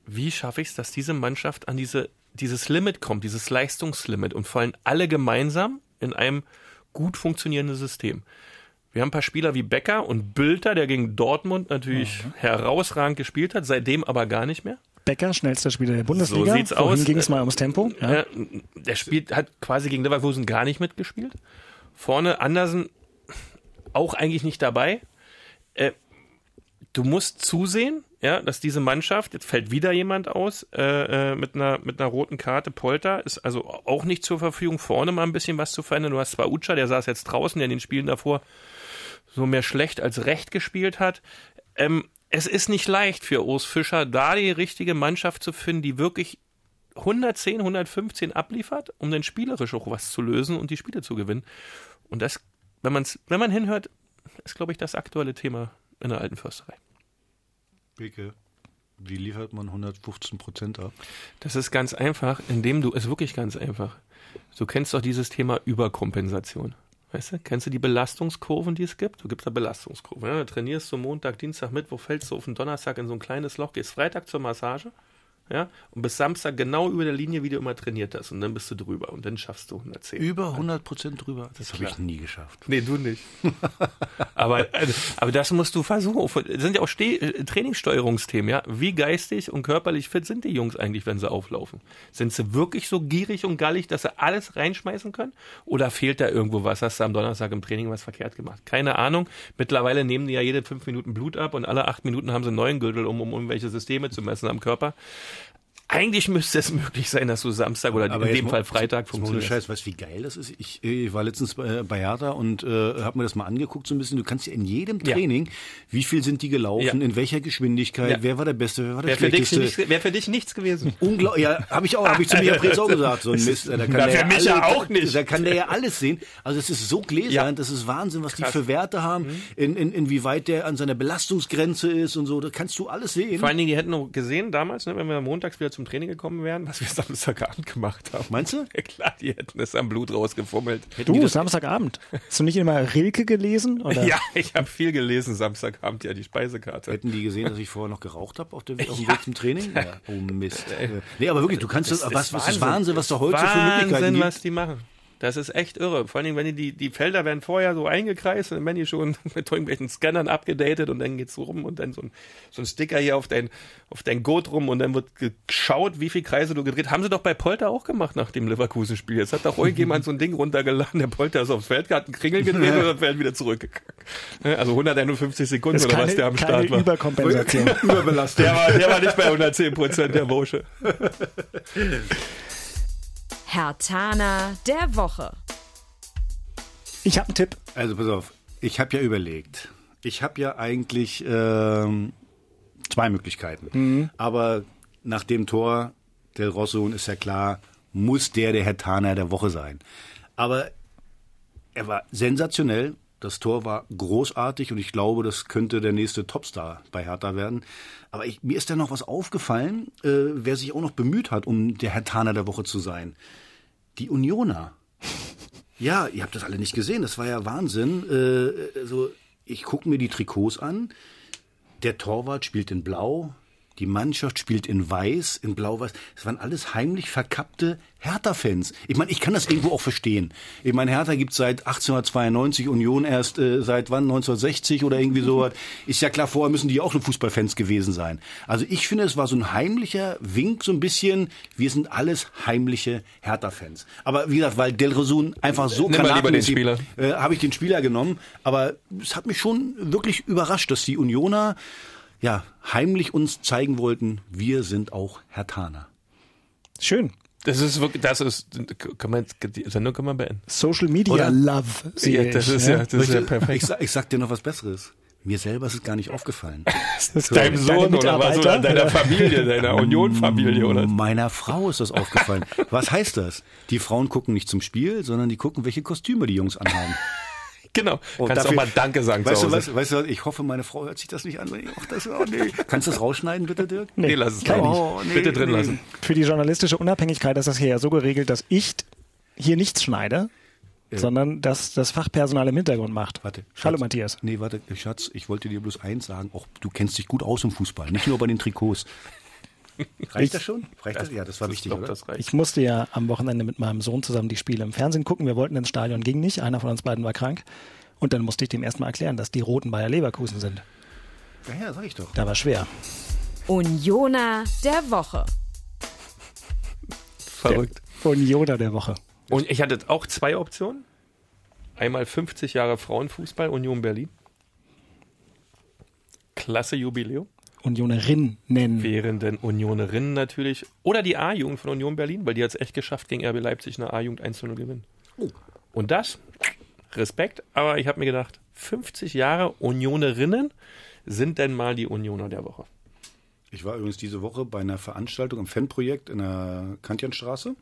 Speaker 2: wie schaffe ich es, dass diese Mannschaft an diese, dieses Limit kommt, dieses Leistungslimit und fallen alle gemeinsam in einem gut funktionierenden System. Wir haben ein paar Spieler wie Becker und Bülter, der gegen Dortmund natürlich mhm. herausragend gespielt hat, seitdem aber gar nicht mehr.
Speaker 1: Becker, schnellster Spieler der Bundesliga.
Speaker 2: So sieht's Vorhin aus.
Speaker 1: ging es mal ums Tempo.
Speaker 2: Ja. Der spielt, hat quasi gegen Leverkusen gar nicht mitgespielt. Vorne Andersen auch eigentlich nicht dabei. Äh, du musst zusehen, ja, dass diese Mannschaft, jetzt fällt wieder jemand aus, äh, äh, mit einer mit einer roten Karte, Polter, ist also auch nicht zur Verfügung, vorne mal ein bisschen was zu verändern. Du hast zwar Ucha, der saß jetzt draußen, der in den Spielen davor so mehr schlecht als recht gespielt hat. Ähm, es ist nicht leicht für Urs Fischer, da die richtige Mannschaft zu finden, die wirklich 110, 115 abliefert, um dann spielerisch auch was zu lösen und die Spiele zu gewinnen. Und das, wenn man's, wenn man hinhört, ist, glaube ich, das aktuelle Thema in der alten Försterei.
Speaker 3: Beke, wie liefert man 115 Prozent ab?
Speaker 2: Das ist ganz einfach, indem du, ist wirklich ganz einfach. Du kennst doch dieses Thema Überkompensation. Weißt du, kennst du die Belastungskurven, die es gibt? Du gibst da Belastungskurven. Ja, trainierst du Montag, Dienstag, Mittwoch, fällst du auf den Donnerstag in so ein kleines Loch, gehst Freitag zur Massage ja, und bis Samstag genau über der Linie, wie du immer trainiert hast. Und dann bist du drüber und dann schaffst du 110.
Speaker 3: Über 100 Prozent drüber? Das habe ich nie geschafft.
Speaker 2: Nee, du nicht. aber, also, aber das musst du versuchen. Das sind ja auch Ste äh, Trainingssteuerungsthemen, ja. Wie geistig und körperlich fit sind die Jungs eigentlich, wenn sie auflaufen? Sind sie wirklich so gierig und gallig, dass sie alles reinschmeißen können? Oder fehlt da irgendwo was? Hast du am Donnerstag im Training was verkehrt gemacht? Keine Ahnung. Mittlerweile nehmen die ja jede fünf Minuten Blut ab und alle acht Minuten haben sie einen neuen Gürtel, um, um irgendwelche Systeme zu messen am Körper. Eigentlich müsste es möglich sein, dass du Samstag oder
Speaker 3: Aber
Speaker 2: in dem Fall Freitag funktioniert.
Speaker 3: Scheiß, weißt du, wie geil das ist? Ich, äh, ich war letztens bei, bei Hertha und äh, habe mir das mal angeguckt so ein bisschen. Du kannst ja in jedem
Speaker 2: Ja.
Speaker 3: Training, wie viel sind die gelaufen,
Speaker 2: Ja.
Speaker 3: in welcher Geschwindigkeit,
Speaker 2: Ja.
Speaker 3: wer war der Beste, wer war der
Speaker 2: für, dich
Speaker 3: Schlechteste.
Speaker 2: wär für dich nichts gewesen.
Speaker 3: Unglaublich, ja, habe ich auch, habe ich zu Preetz auch gesagt, so ein Mist. Da kann
Speaker 2: Na,
Speaker 3: der
Speaker 2: für mich ja auch nicht.
Speaker 3: Da kann der ja alles sehen. Also es ist so gläsern,
Speaker 2: Ja.
Speaker 3: das ist Wahnsinn, was die
Speaker 2: Krass. Mhm.
Speaker 3: für Werte haben, in, in, inwieweit der an seiner Belastungsgrenze ist und so. Da kannst du alles sehen.
Speaker 2: Vor allen Dingen, die hätten noch gesehen damals, ne, wenn wir montags wieder zum Training gekommen wären, was wir Samstagabend gemacht haben.
Speaker 3: Meinst du?
Speaker 2: Ja klar, die hätten es am Blut rausgefummelt.
Speaker 1: Du, Samstagabend. Hast du nicht immer Rilke gelesen? Oder?
Speaker 2: Ja, ich habe viel gelesen Samstagabend, ja, die Speisekarte.
Speaker 3: Hätten die gesehen, dass ich vorher noch geraucht habe auf, dem Weg zum Training? Ja. Oh Mist. Nee, aber wirklich, du kannst das, was, was ist Wahnsinn, was da heute so für Möglichkeiten
Speaker 2: Wahnsinn,
Speaker 3: gibt.
Speaker 2: was die machen. Das ist echt irre. Vor allen Dingen, wenn die, die, die Felder werden vorher so eingekreist und dann werden die schon mit irgendwelchen Scannern abgedatet und dann geht's rum und dann so ein, so ein Sticker hier auf dein, auf dein Gurt rum und dann wird geschaut, wie viel Kreise du gedreht. Haben sie doch bei Polter auch gemacht nach dem Leverkusen-Spiel. Jetzt hat doch irgendjemand so ein Ding runtergeladen. Der Polter ist aufs Feld, hat einen Kringel gedreht und dann fährt wieder zurückgegangen. Also 151 Sekunden oder
Speaker 1: keine,
Speaker 2: was der am Start war.
Speaker 1: Überkompensation.
Speaker 3: Überbelastet.
Speaker 2: Der war, der war nicht bei 110 Prozent, der Bursche.
Speaker 4: Herr Tana der Woche.
Speaker 1: Ich habe einen Tipp.
Speaker 3: Also pass auf, ich habe ja überlegt. Ich habe ja eigentlich ähm, zwei Möglichkeiten. Aber nach dem Tor der Rosso ist ja klar, muss der der Herr Tana der Woche sein. Aber er war sensationell. Das Tor war großartig und ich glaube, das könnte der nächste Topstar bei Hertha werden. Aber ich, mir ist da noch was aufgefallen, äh, wer sich auch noch bemüht hat, um der Herr Tana der Woche zu sein. Die Unioner. Ja, ihr habt das alle nicht gesehen. Das war ja Wahnsinn. Äh, also, ich gucke mir die Trikots an. Der Torwart spielt in Blau. Die Mannschaft spielt in Weiß, in Blau-Weiß. Es waren alles heimlich verkappte Hertha-Fans. Ich meine, ich kann das irgendwo auch verstehen. Ich meine, Hertha gibt seit 1892, Union erst äh, seit wann? 1960 oder irgendwie sowas. Ist ja klar, vorher müssen die auch schon Fußballfans gewesen sein. Also ich finde, es war so ein heimlicher Wink, so ein bisschen. Wir sind alles heimliche Hertha-Fans. Aber wie gesagt, weil Del Resun einfach so
Speaker 2: Nimm mal lieber den Spieler.
Speaker 3: äh, habe ich den Spieler genommen. Aber es hat mich schon wirklich überrascht, dass die Unioner ja heimlich uns zeigen wollten, wir sind auch Hertaner.
Speaker 1: Schön.
Speaker 2: Das ist wirklich, das ist, kann man, die Sendung kann man beenden.
Speaker 1: Social Media
Speaker 3: Oder?
Speaker 1: Love. sehe
Speaker 2: Ja, das
Speaker 1: ich,
Speaker 2: ist ja, das ist ja
Speaker 3: Ich,
Speaker 2: perfekt.
Speaker 3: sag, ich sag dir noch was Besseres. Mir selber ist es gar nicht aufgefallen.
Speaker 1: Das
Speaker 2: Deinem Sohn oder was? Oder deiner? Familie, deiner Union-Familie, oder?
Speaker 3: Meiner Frau ist das aufgefallen. Was heißt das? Die Frauen gucken nicht zum Spiel, sondern die gucken, welche Kostüme die Jungs anhaben.
Speaker 2: Genau.
Speaker 3: Und
Speaker 2: Kannst
Speaker 3: dafür-
Speaker 2: auch mal Danke sagen
Speaker 3: Weißt
Speaker 2: zu
Speaker 3: du
Speaker 2: Hause.
Speaker 3: was? Weißt du was? Ich hoffe, meine Frau hört sich das nicht an. Ach, das, oh, nee. Kannst du das rausschneiden, bitte, Dirk?
Speaker 2: Nee, lass es
Speaker 1: kann
Speaker 2: drin.
Speaker 1: ich.
Speaker 3: Oh, nee,
Speaker 2: Bitte drin
Speaker 3: nee.
Speaker 2: lassen.
Speaker 1: Für die journalistische Unabhängigkeit ist das hier ja so geregelt, dass ich hier nichts schneide, sondern dass das Fachpersonal im Hintergrund macht.
Speaker 3: Warte.
Speaker 1: Hallo
Speaker 3: Schatz.
Speaker 1: Matthias.
Speaker 3: Nee, warte, Schatz, ich wollte dir bloß eins sagen. Auch du kennst dich gut aus im Fußball, nicht nur bei den Trikots. Reicht das schon? Reicht das? Ja, das war
Speaker 2: Ich
Speaker 3: wichtig,
Speaker 2: glaub,
Speaker 3: oder?
Speaker 2: das reicht.
Speaker 1: Ich musste ja am Wochenende mit meinem Sohn zusammen die Spiele im Fernsehen gucken. Wir wollten ins Stadion, ging nicht. Einer von uns beiden war krank. Und dann musste ich dem erstmal erklären, dass die Roten Bayer Leverkusen sind.
Speaker 3: Ja, ja, sag ich doch.
Speaker 1: Da war schwer.
Speaker 4: Unioner der Woche.
Speaker 2: Verrückt.
Speaker 1: Unioner der Woche.
Speaker 2: Und ich hatte auch zwei Optionen. Einmal 50 Jahre Frauenfußball, Union Berlin. Klasse Jubiläum.
Speaker 1: Unionerinnen.
Speaker 2: Während den Unionerinnen natürlich. Oder die A-Jugend von Union Berlin, weil die hat es echt geschafft, gegen RB Leipzig eine A-Jugend 1 zu 0 gewinnen. Und das, Respekt, aber ich habe mir gedacht, 50 Jahre Unionerinnen sind denn mal die Unioner der Woche.
Speaker 3: Ich war übrigens diese Woche bei einer Veranstaltung im Fanprojekt in der Kantianstraße.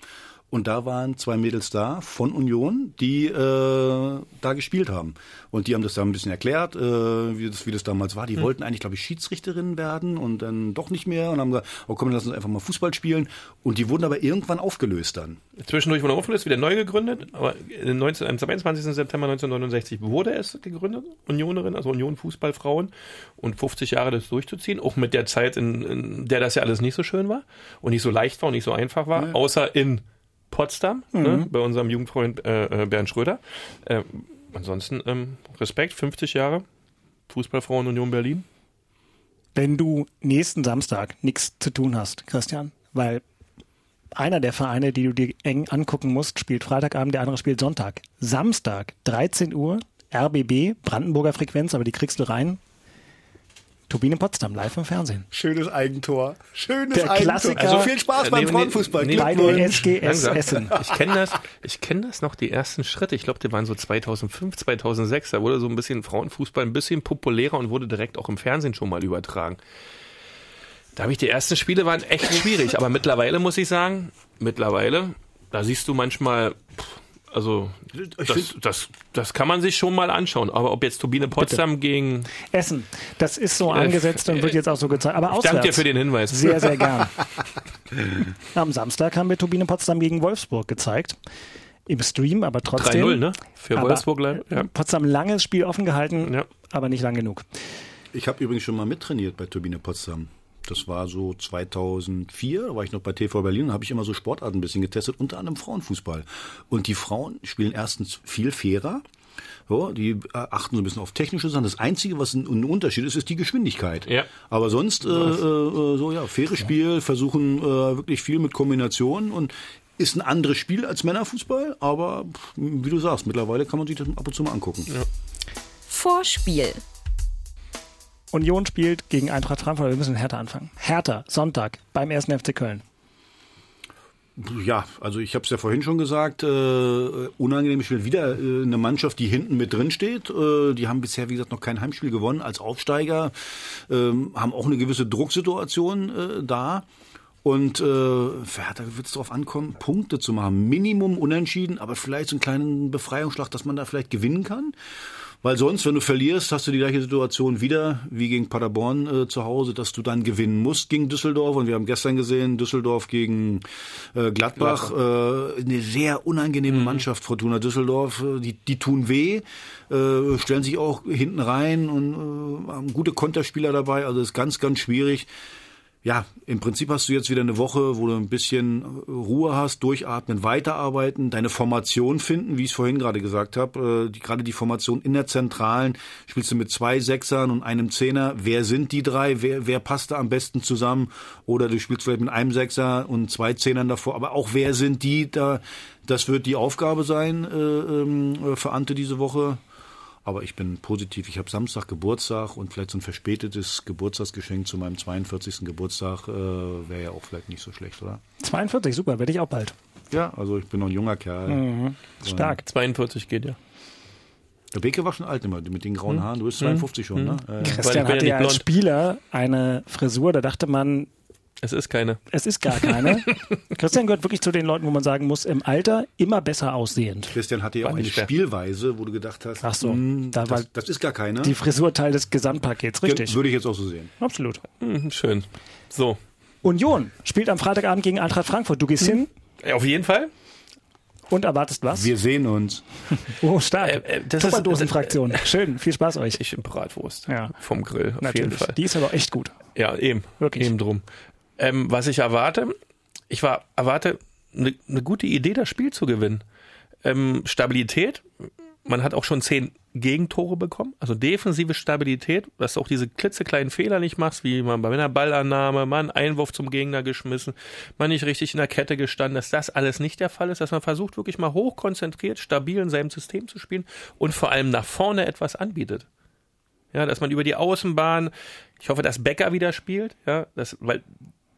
Speaker 3: Und da waren zwei Mädels da von Union, die äh, da gespielt haben. Und die haben das da ein bisschen erklärt, äh, wie, das, wie das damals war. Die wollten eigentlich, glaube ich, Schiedsrichterinnen werden und dann doch nicht mehr. Und haben gesagt, oh komm, lass uns einfach mal Fußball spielen. Und die wurden aber irgendwann aufgelöst dann.
Speaker 2: Zwischendurch wurde aufgelöst, wieder neu gegründet, aber in 19, am 22. September 1969 wurde es gegründet, Unionerin, also Union Fußballfrauen, und 50 Jahre das durchzuziehen, auch mit der Zeit, in, in der das ja alles nicht so schön war und nicht so leicht war und nicht so einfach war, außer in Potsdam, ne, bei unserem Jugendfreund äh, äh, Bernd Schröder. Äh, ansonsten ähm, Respekt, 50 Jahre, Fußballfrauen Union Berlin.
Speaker 1: Wenn du nächsten Samstag nichts zu tun hast, Christian, weil einer der Vereine, die du dir eng angucken musst, spielt Freitagabend, der andere spielt Sonntag. Samstag, 13 Uhr, RBB, Brandenburger Frequenz, aber die kriegst du rein. Turbine Potsdam live im Fernsehen.
Speaker 3: Schönes Eigentor. Schönes
Speaker 1: Der
Speaker 3: Eigentor.
Speaker 1: Klassiker.
Speaker 3: Also viel Spaß
Speaker 2: Äh,
Speaker 3: beim
Speaker 2: nee,
Speaker 3: Frauenfußball.
Speaker 2: nee,
Speaker 1: Bei der SGS
Speaker 2: Langsam.
Speaker 1: Essen.
Speaker 2: Ich kenne das, ich kenne das noch, die ersten Schritte. Ich glaube, die waren so 2005, 2006. Da wurde so ein bisschen Frauenfußball ein bisschen populärer und wurde direkt auch im Fernsehen schon mal übertragen. Da habe ich die ersten Spiele waren echt schwierig, aber mittlerweile muss ich sagen, mittlerweile, da siehst du manchmal, also das,
Speaker 3: find-
Speaker 2: das, das kann man sich schon mal anschauen. Aber ob jetzt Turbine Potsdam gegen,
Speaker 1: Essen. Das ist so angesetzt und wird jetzt auch so gezeigt. Aber auswärts.
Speaker 2: danke dir für den Hinweis.
Speaker 1: Sehr, sehr gern. Am Samstag haben wir Turbine Potsdam gegen Wolfsburg gezeigt. Im Stream, aber trotzdem.
Speaker 2: 3-0, ne? Für Wolfsburg, leider. ja.
Speaker 1: Potsdam langes Spiel offen gehalten,
Speaker 2: Ja.
Speaker 1: aber nicht lang genug.
Speaker 3: Ich habe übrigens schon mal mittrainiert bei Turbine Potsdam. Das war so 2004, da war ich noch bei TV Berlin und habe ich immer so Sportarten ein bisschen getestet, unter anderem Frauenfußball. Und die Frauen spielen erstens viel fairer. So, die äh, achten so ein bisschen auf technische Sachen. Das Einzige, was ein, ein Unterschied ist, ist die Geschwindigkeit.
Speaker 2: Ja.
Speaker 3: Aber sonst, äh, äh, so ja, faires Spiel, versuchen äh, wirklich viel mit Kombinationen und ist ein anderes Spiel als Männerfußball, aber wie du sagst, mittlerweile kann man sich das ab und zu mal angucken.
Speaker 4: Vorspiel.
Speaker 1: Union spielt gegen Eintracht Frankfurt. Wir müssen Hertha anfangen. Hertha, Sonntag beim 1. FC Köln.
Speaker 3: Ja, also ich habe es ja vorhin schon gesagt, äh, unangenehm Spiel. Wieder äh, eine Mannschaft, die hinten mit drin steht. Äh, die haben bisher, wie gesagt, noch kein Heimspiel gewonnen als Aufsteiger, ähm, haben auch eine gewisse Drucksituation äh, da. Und äh, für Hertha wird es darauf ankommen, Punkte zu machen. Minimum unentschieden, aber vielleicht so einen kleinen Befreiungsschlag, dass man da vielleicht gewinnen kann. Weil sonst, wenn du verlierst, hast du die gleiche Situation wieder wie gegen Paderborn äh, zu Hause, dass du dann gewinnen musst gegen Düsseldorf. Und wir haben gestern gesehen, Düsseldorf gegen äh, Gladbach, äh, eine sehr unangenehme Mannschaft, Fortuna Düsseldorf. Äh, die, die tun weh, äh, stellen sich auch hinten rein und äh, haben gute Konterspieler dabei. Also ist ganz, ganz schwierig. Ja, im Prinzip hast du jetzt wieder eine Woche, wo du ein bisschen Ruhe hast, durchatmen, weiterarbeiten, deine Formation finden, wie ich es vorhin gerade gesagt habe. Äh, die, gerade die Formation in der Zentralen, spielst du mit zwei Sechsern und einem Zehner. Wer sind die drei? Wer, wer passt da am besten zusammen? Oder du spielst vielleicht mit einem Sechser und zwei Zehnern davor. Aber auch wer sind die da? Das wird die Aufgabe sein äh, ähm, für Ante diese Woche. Aber ich bin positiv. Ich habe Samstag Geburtstag und vielleicht so ein verspätetes Geburtstagsgeschenk zu meinem 42. Geburtstag äh, wäre ja auch vielleicht nicht so schlecht, oder?
Speaker 1: 42, super, werde ich auch bald.
Speaker 3: Ja, also ich bin noch ein junger Kerl.
Speaker 1: Stark.
Speaker 2: 42 geht ja.
Speaker 3: Der Beke war schon alt immer, mit den grauen Haaren. Du bist 52 schon, ne? Äh,
Speaker 1: Christian
Speaker 2: ja
Speaker 1: hatte
Speaker 2: nicht
Speaker 1: ja als. Spieler eine Frisur, da dachte man,
Speaker 2: Es ist keine.
Speaker 1: es ist gar keine. Christian gehört wirklich zu den Leuten, wo man sagen muss, im Alter immer besser aussehend.
Speaker 3: Christian hatte ja
Speaker 2: War
Speaker 3: auch eine
Speaker 2: schwer.
Speaker 3: Spielweise, wo du gedacht hast,
Speaker 1: Ach so,
Speaker 3: hm,
Speaker 1: da war
Speaker 3: das, das ist gar keine.
Speaker 1: Die Frisur Teil des Gesamtpakets, richtig.
Speaker 3: Würde ich jetzt auch so sehen.
Speaker 1: Absolut.
Speaker 2: Hm, schön. So.
Speaker 1: Union spielt am Freitagabend gegen Eintracht Frankfurt. Du gehst hin
Speaker 2: Ja, Auf jeden Fall.
Speaker 1: und erwartest was?
Speaker 3: Wir sehen uns.
Speaker 1: oh, stark.
Speaker 2: Äh, äh, das ist-
Speaker 1: Tupperdosenfraktion. Schön, viel Spaß euch.
Speaker 2: Ich in Bratwurst.
Speaker 1: Ja.
Speaker 2: Vom Grill, auf jeden
Speaker 1: Natürlich.
Speaker 2: Fall.
Speaker 1: Die ist aber echt gut.
Speaker 2: Ja, eben.
Speaker 1: Wirklich.
Speaker 2: Eben drum. Ähm, was ich erwarte, ich war, erwarte eine ne gute Idee, das Spiel zu gewinnen. Ähm, Stabilität. Man hat auch schon zehn Gegentore bekommen. Also defensive Stabilität, dass du auch diese klitzekleinen Fehler nicht machst, wie man bei einer Ballannahme, einen Einwurf zum Gegner geschmissen, man nicht richtig in der Kette gestanden, dass das alles nicht der Fall ist, dass man versucht, wirklich mal hochkonzentriert, stabil in seinem System zu spielen und vor allem nach vorne etwas anbietet. Ja, dass man über die Außenbahn, ich hoffe, dass Becker wieder spielt, ja, das, weil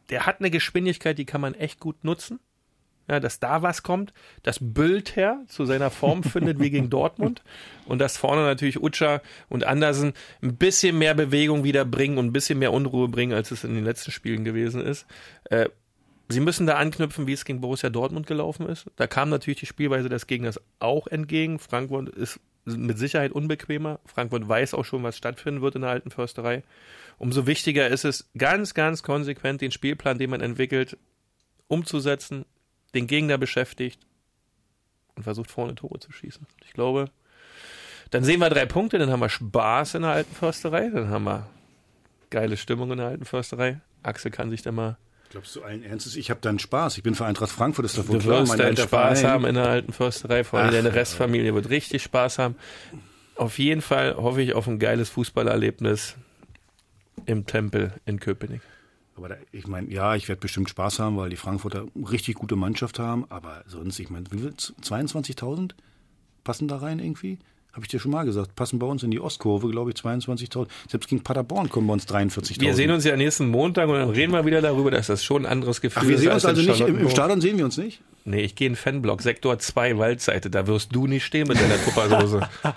Speaker 2: der hat eine Geschwindigkeit, die kann man echt gut nutzen. Ja, dass da was kommt, dass Bülter zu seiner Form findet wie gegen Dortmund und dass vorne natürlich Utscha und Andersen ein bisschen mehr Bewegung wieder bringen und ein bisschen mehr Unruhe bringen, als es in den letzten Spielen gewesen ist. Äh, sie müssen da anknüpfen, wie es gegen Borussia Dortmund gelaufen ist. Da kam natürlich die Spielweise des Gegners auch entgegen. Frankfurt ist mit Sicherheit unbequemer. Frankfurt weiß auch schon, was stattfinden wird in der alten Försterei. Umso wichtiger ist es, ganz, ganz konsequent den Spielplan, den man entwickelt, umzusetzen, den Gegner beschäftigt und versucht vorne Tore zu schießen. Ich glaube, dann sehen wir drei Punkte, dann haben wir Spaß in der alten Försterei, dann haben wir geile Stimmung in der alten Försterei. Axel kann sich da mal
Speaker 3: Glaubst du allen Ernstes, ich habe dann Spaß. Ich bin für Eintracht Frankfurt, ist doch wohl
Speaker 2: Du
Speaker 3: klar.
Speaker 2: wirst deinen Spaß
Speaker 3: Verein.
Speaker 2: haben in der alten Försterei, vor allem
Speaker 3: Ach,
Speaker 2: deine Restfamilie wird richtig Spaß haben. Auf jeden Fall hoffe ich auf ein geiles Fußballerlebnis im Tempel in Köpenick.
Speaker 3: Aber da, ich meine, ja, ich werde bestimmt Spaß haben, weil die Frankfurter richtig gute Mannschaft haben. Aber sonst, ich meine, wie viel? 22.000 passen da rein irgendwie? Habe ich dir schon mal gesagt. Passen bei uns in die Ostkurve, glaube ich, 22.000. Selbst gegen Paderborn kommen bei uns 43.000.
Speaker 2: Wir sehen uns ja nächsten Montag und dann reden wir wieder darüber, dass das schon ein anderes Gefühl
Speaker 3: Ach, wir
Speaker 2: ist.
Speaker 3: sehen
Speaker 2: als
Speaker 3: uns also
Speaker 2: in
Speaker 3: nicht, im. Stadion sehen wir uns nicht?
Speaker 2: Nee, ich gehe in den Fanblock, Sektor 2, Waldseite. Da wirst du nicht stehen mit deiner Tuppersoße.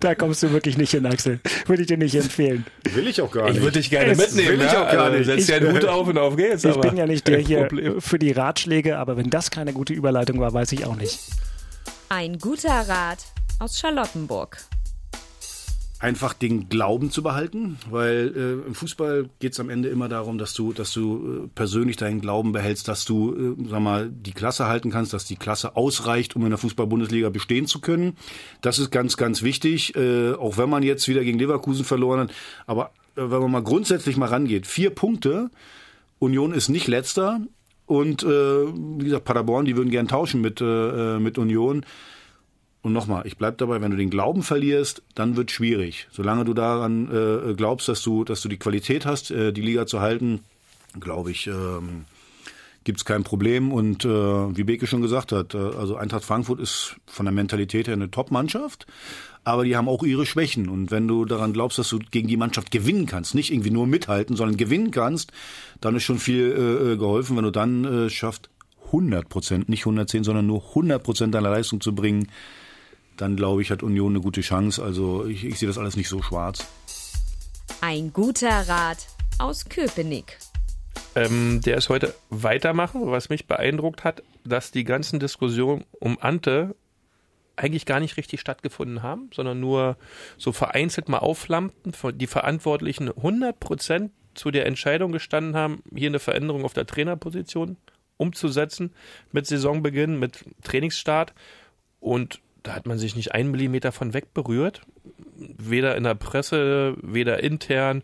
Speaker 1: Da kommst du wirklich nicht hin, Axel. Würde ich dir nicht empfehlen.
Speaker 3: Will ich auch gar
Speaker 2: Ich würde dich gerne
Speaker 1: Es
Speaker 2: mitnehmen.
Speaker 3: will ich
Speaker 2: ja?
Speaker 3: auch gar
Speaker 2: Also,
Speaker 3: nicht.
Speaker 2: Setz dir einen Hut auf und auf geht's.
Speaker 1: Ich
Speaker 2: aber
Speaker 1: bin ja nicht der hier
Speaker 2: Problem.
Speaker 1: für die Ratschläge, aber wenn das keine gute Überleitung war, weiß ich auch nicht.
Speaker 4: Ein guter Rat aus Charlottenburg.
Speaker 3: einfach den Glauben zu behalten, weil äh, im Fußball geht es am Ende immer darum, dass du, dass du äh, persönlich deinen Glauben behältst, dass du, äh, sag mal, die Klasse halten kannst, dass die Klasse ausreicht, um in der Fußball-Bundesliga bestehen zu können. Das ist ganz, ganz wichtig, äh, auch wenn man jetzt wieder gegen Leverkusen verloren hat. Aber äh, wenn man mal grundsätzlich mal rangeht, vier Punkte, Union ist nicht letzter und äh, wie gesagt, Paderborn, die würden gern tauschen mit, äh, mit Union. Und nochmal, ich bleib dabei, wenn du den Glauben verlierst, dann wird schwierig. Solange du daran äh, glaubst, dass du, dass du die Qualität hast, äh, die Liga zu halten, glaube ich, ähm, gibt's kein Problem. Und äh, wie Beke schon gesagt hat, äh, also Eintracht Frankfurt ist von der Mentalität her eine Top-Mannschaft, aber die haben auch ihre Schwächen. Und wenn du daran glaubst, dass du gegen die Mannschaft gewinnen kannst, nicht irgendwie nur mithalten, sondern gewinnen kannst, dann ist schon viel äh, äh, geholfen. Wenn du dann äh, schaffst, 100 Prozent, nicht 110, sondern nur 100 Prozent deiner Leistung zu bringen, dann glaube ich, hat Union eine gute Chance. Also ich, ich sehe das alles nicht so schwarz.
Speaker 4: Ein guter Rat aus Köpenick.
Speaker 2: Ähm, der ist heute weitermachen, was mich beeindruckt hat, dass die ganzen Diskussionen um Ante eigentlich gar nicht richtig stattgefunden haben, sondern nur so vereinzelt mal aufflammten, die Verantwortlichen 100 Prozent zu der Entscheidung gestanden haben, hier eine Veränderung auf der Trainerposition umzusetzen mit Saisonbeginn, mit Trainingsstart und da hat man sich nicht einen Millimeter von weg berührt, weder in der Presse, weder intern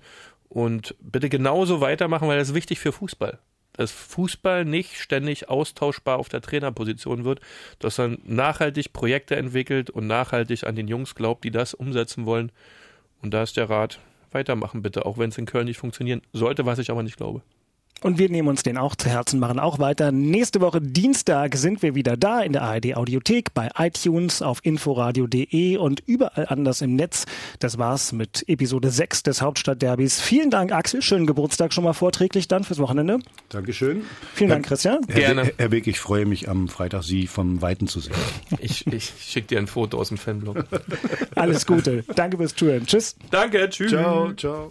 Speaker 2: und bitte genauso weitermachen, weil das ist wichtig für Fußball. Dass Fußball nicht ständig austauschbar auf der Trainerposition wird, dass man nachhaltig Projekte entwickelt und nachhaltig an den Jungs glaubt, die das umsetzen wollen. Und da ist der Rat, weitermachen bitte, auch wenn es in Köln nicht funktionieren sollte, was ich aber nicht glaube.
Speaker 1: Und wir nehmen uns den auch zu Herzen, machen auch weiter. Nächste Woche Dienstag sind wir wieder da in der ARD Audiothek, bei iTunes, auf inforadio.de und überall anders im Netz. Das war's mit Episode 6 des Hauptstadtderbys. Vielen Dank, Axel. Schönen Geburtstag schon mal vorträglich dann fürs Wochenende.
Speaker 3: Dankeschön.
Speaker 1: Vielen Dank, Christian.
Speaker 3: Herr,
Speaker 2: Gerne.
Speaker 3: Herr, Herr Beck, ich freue mich am Freitag, Sie vom Weiten zu sehen.
Speaker 2: Ich, ich schicke dir ein Foto aus dem Fanblog.
Speaker 1: Alles Gute. Danke fürs Zuhören. Tschüss.
Speaker 2: Danke, tschüss.
Speaker 3: Ciao, ciao.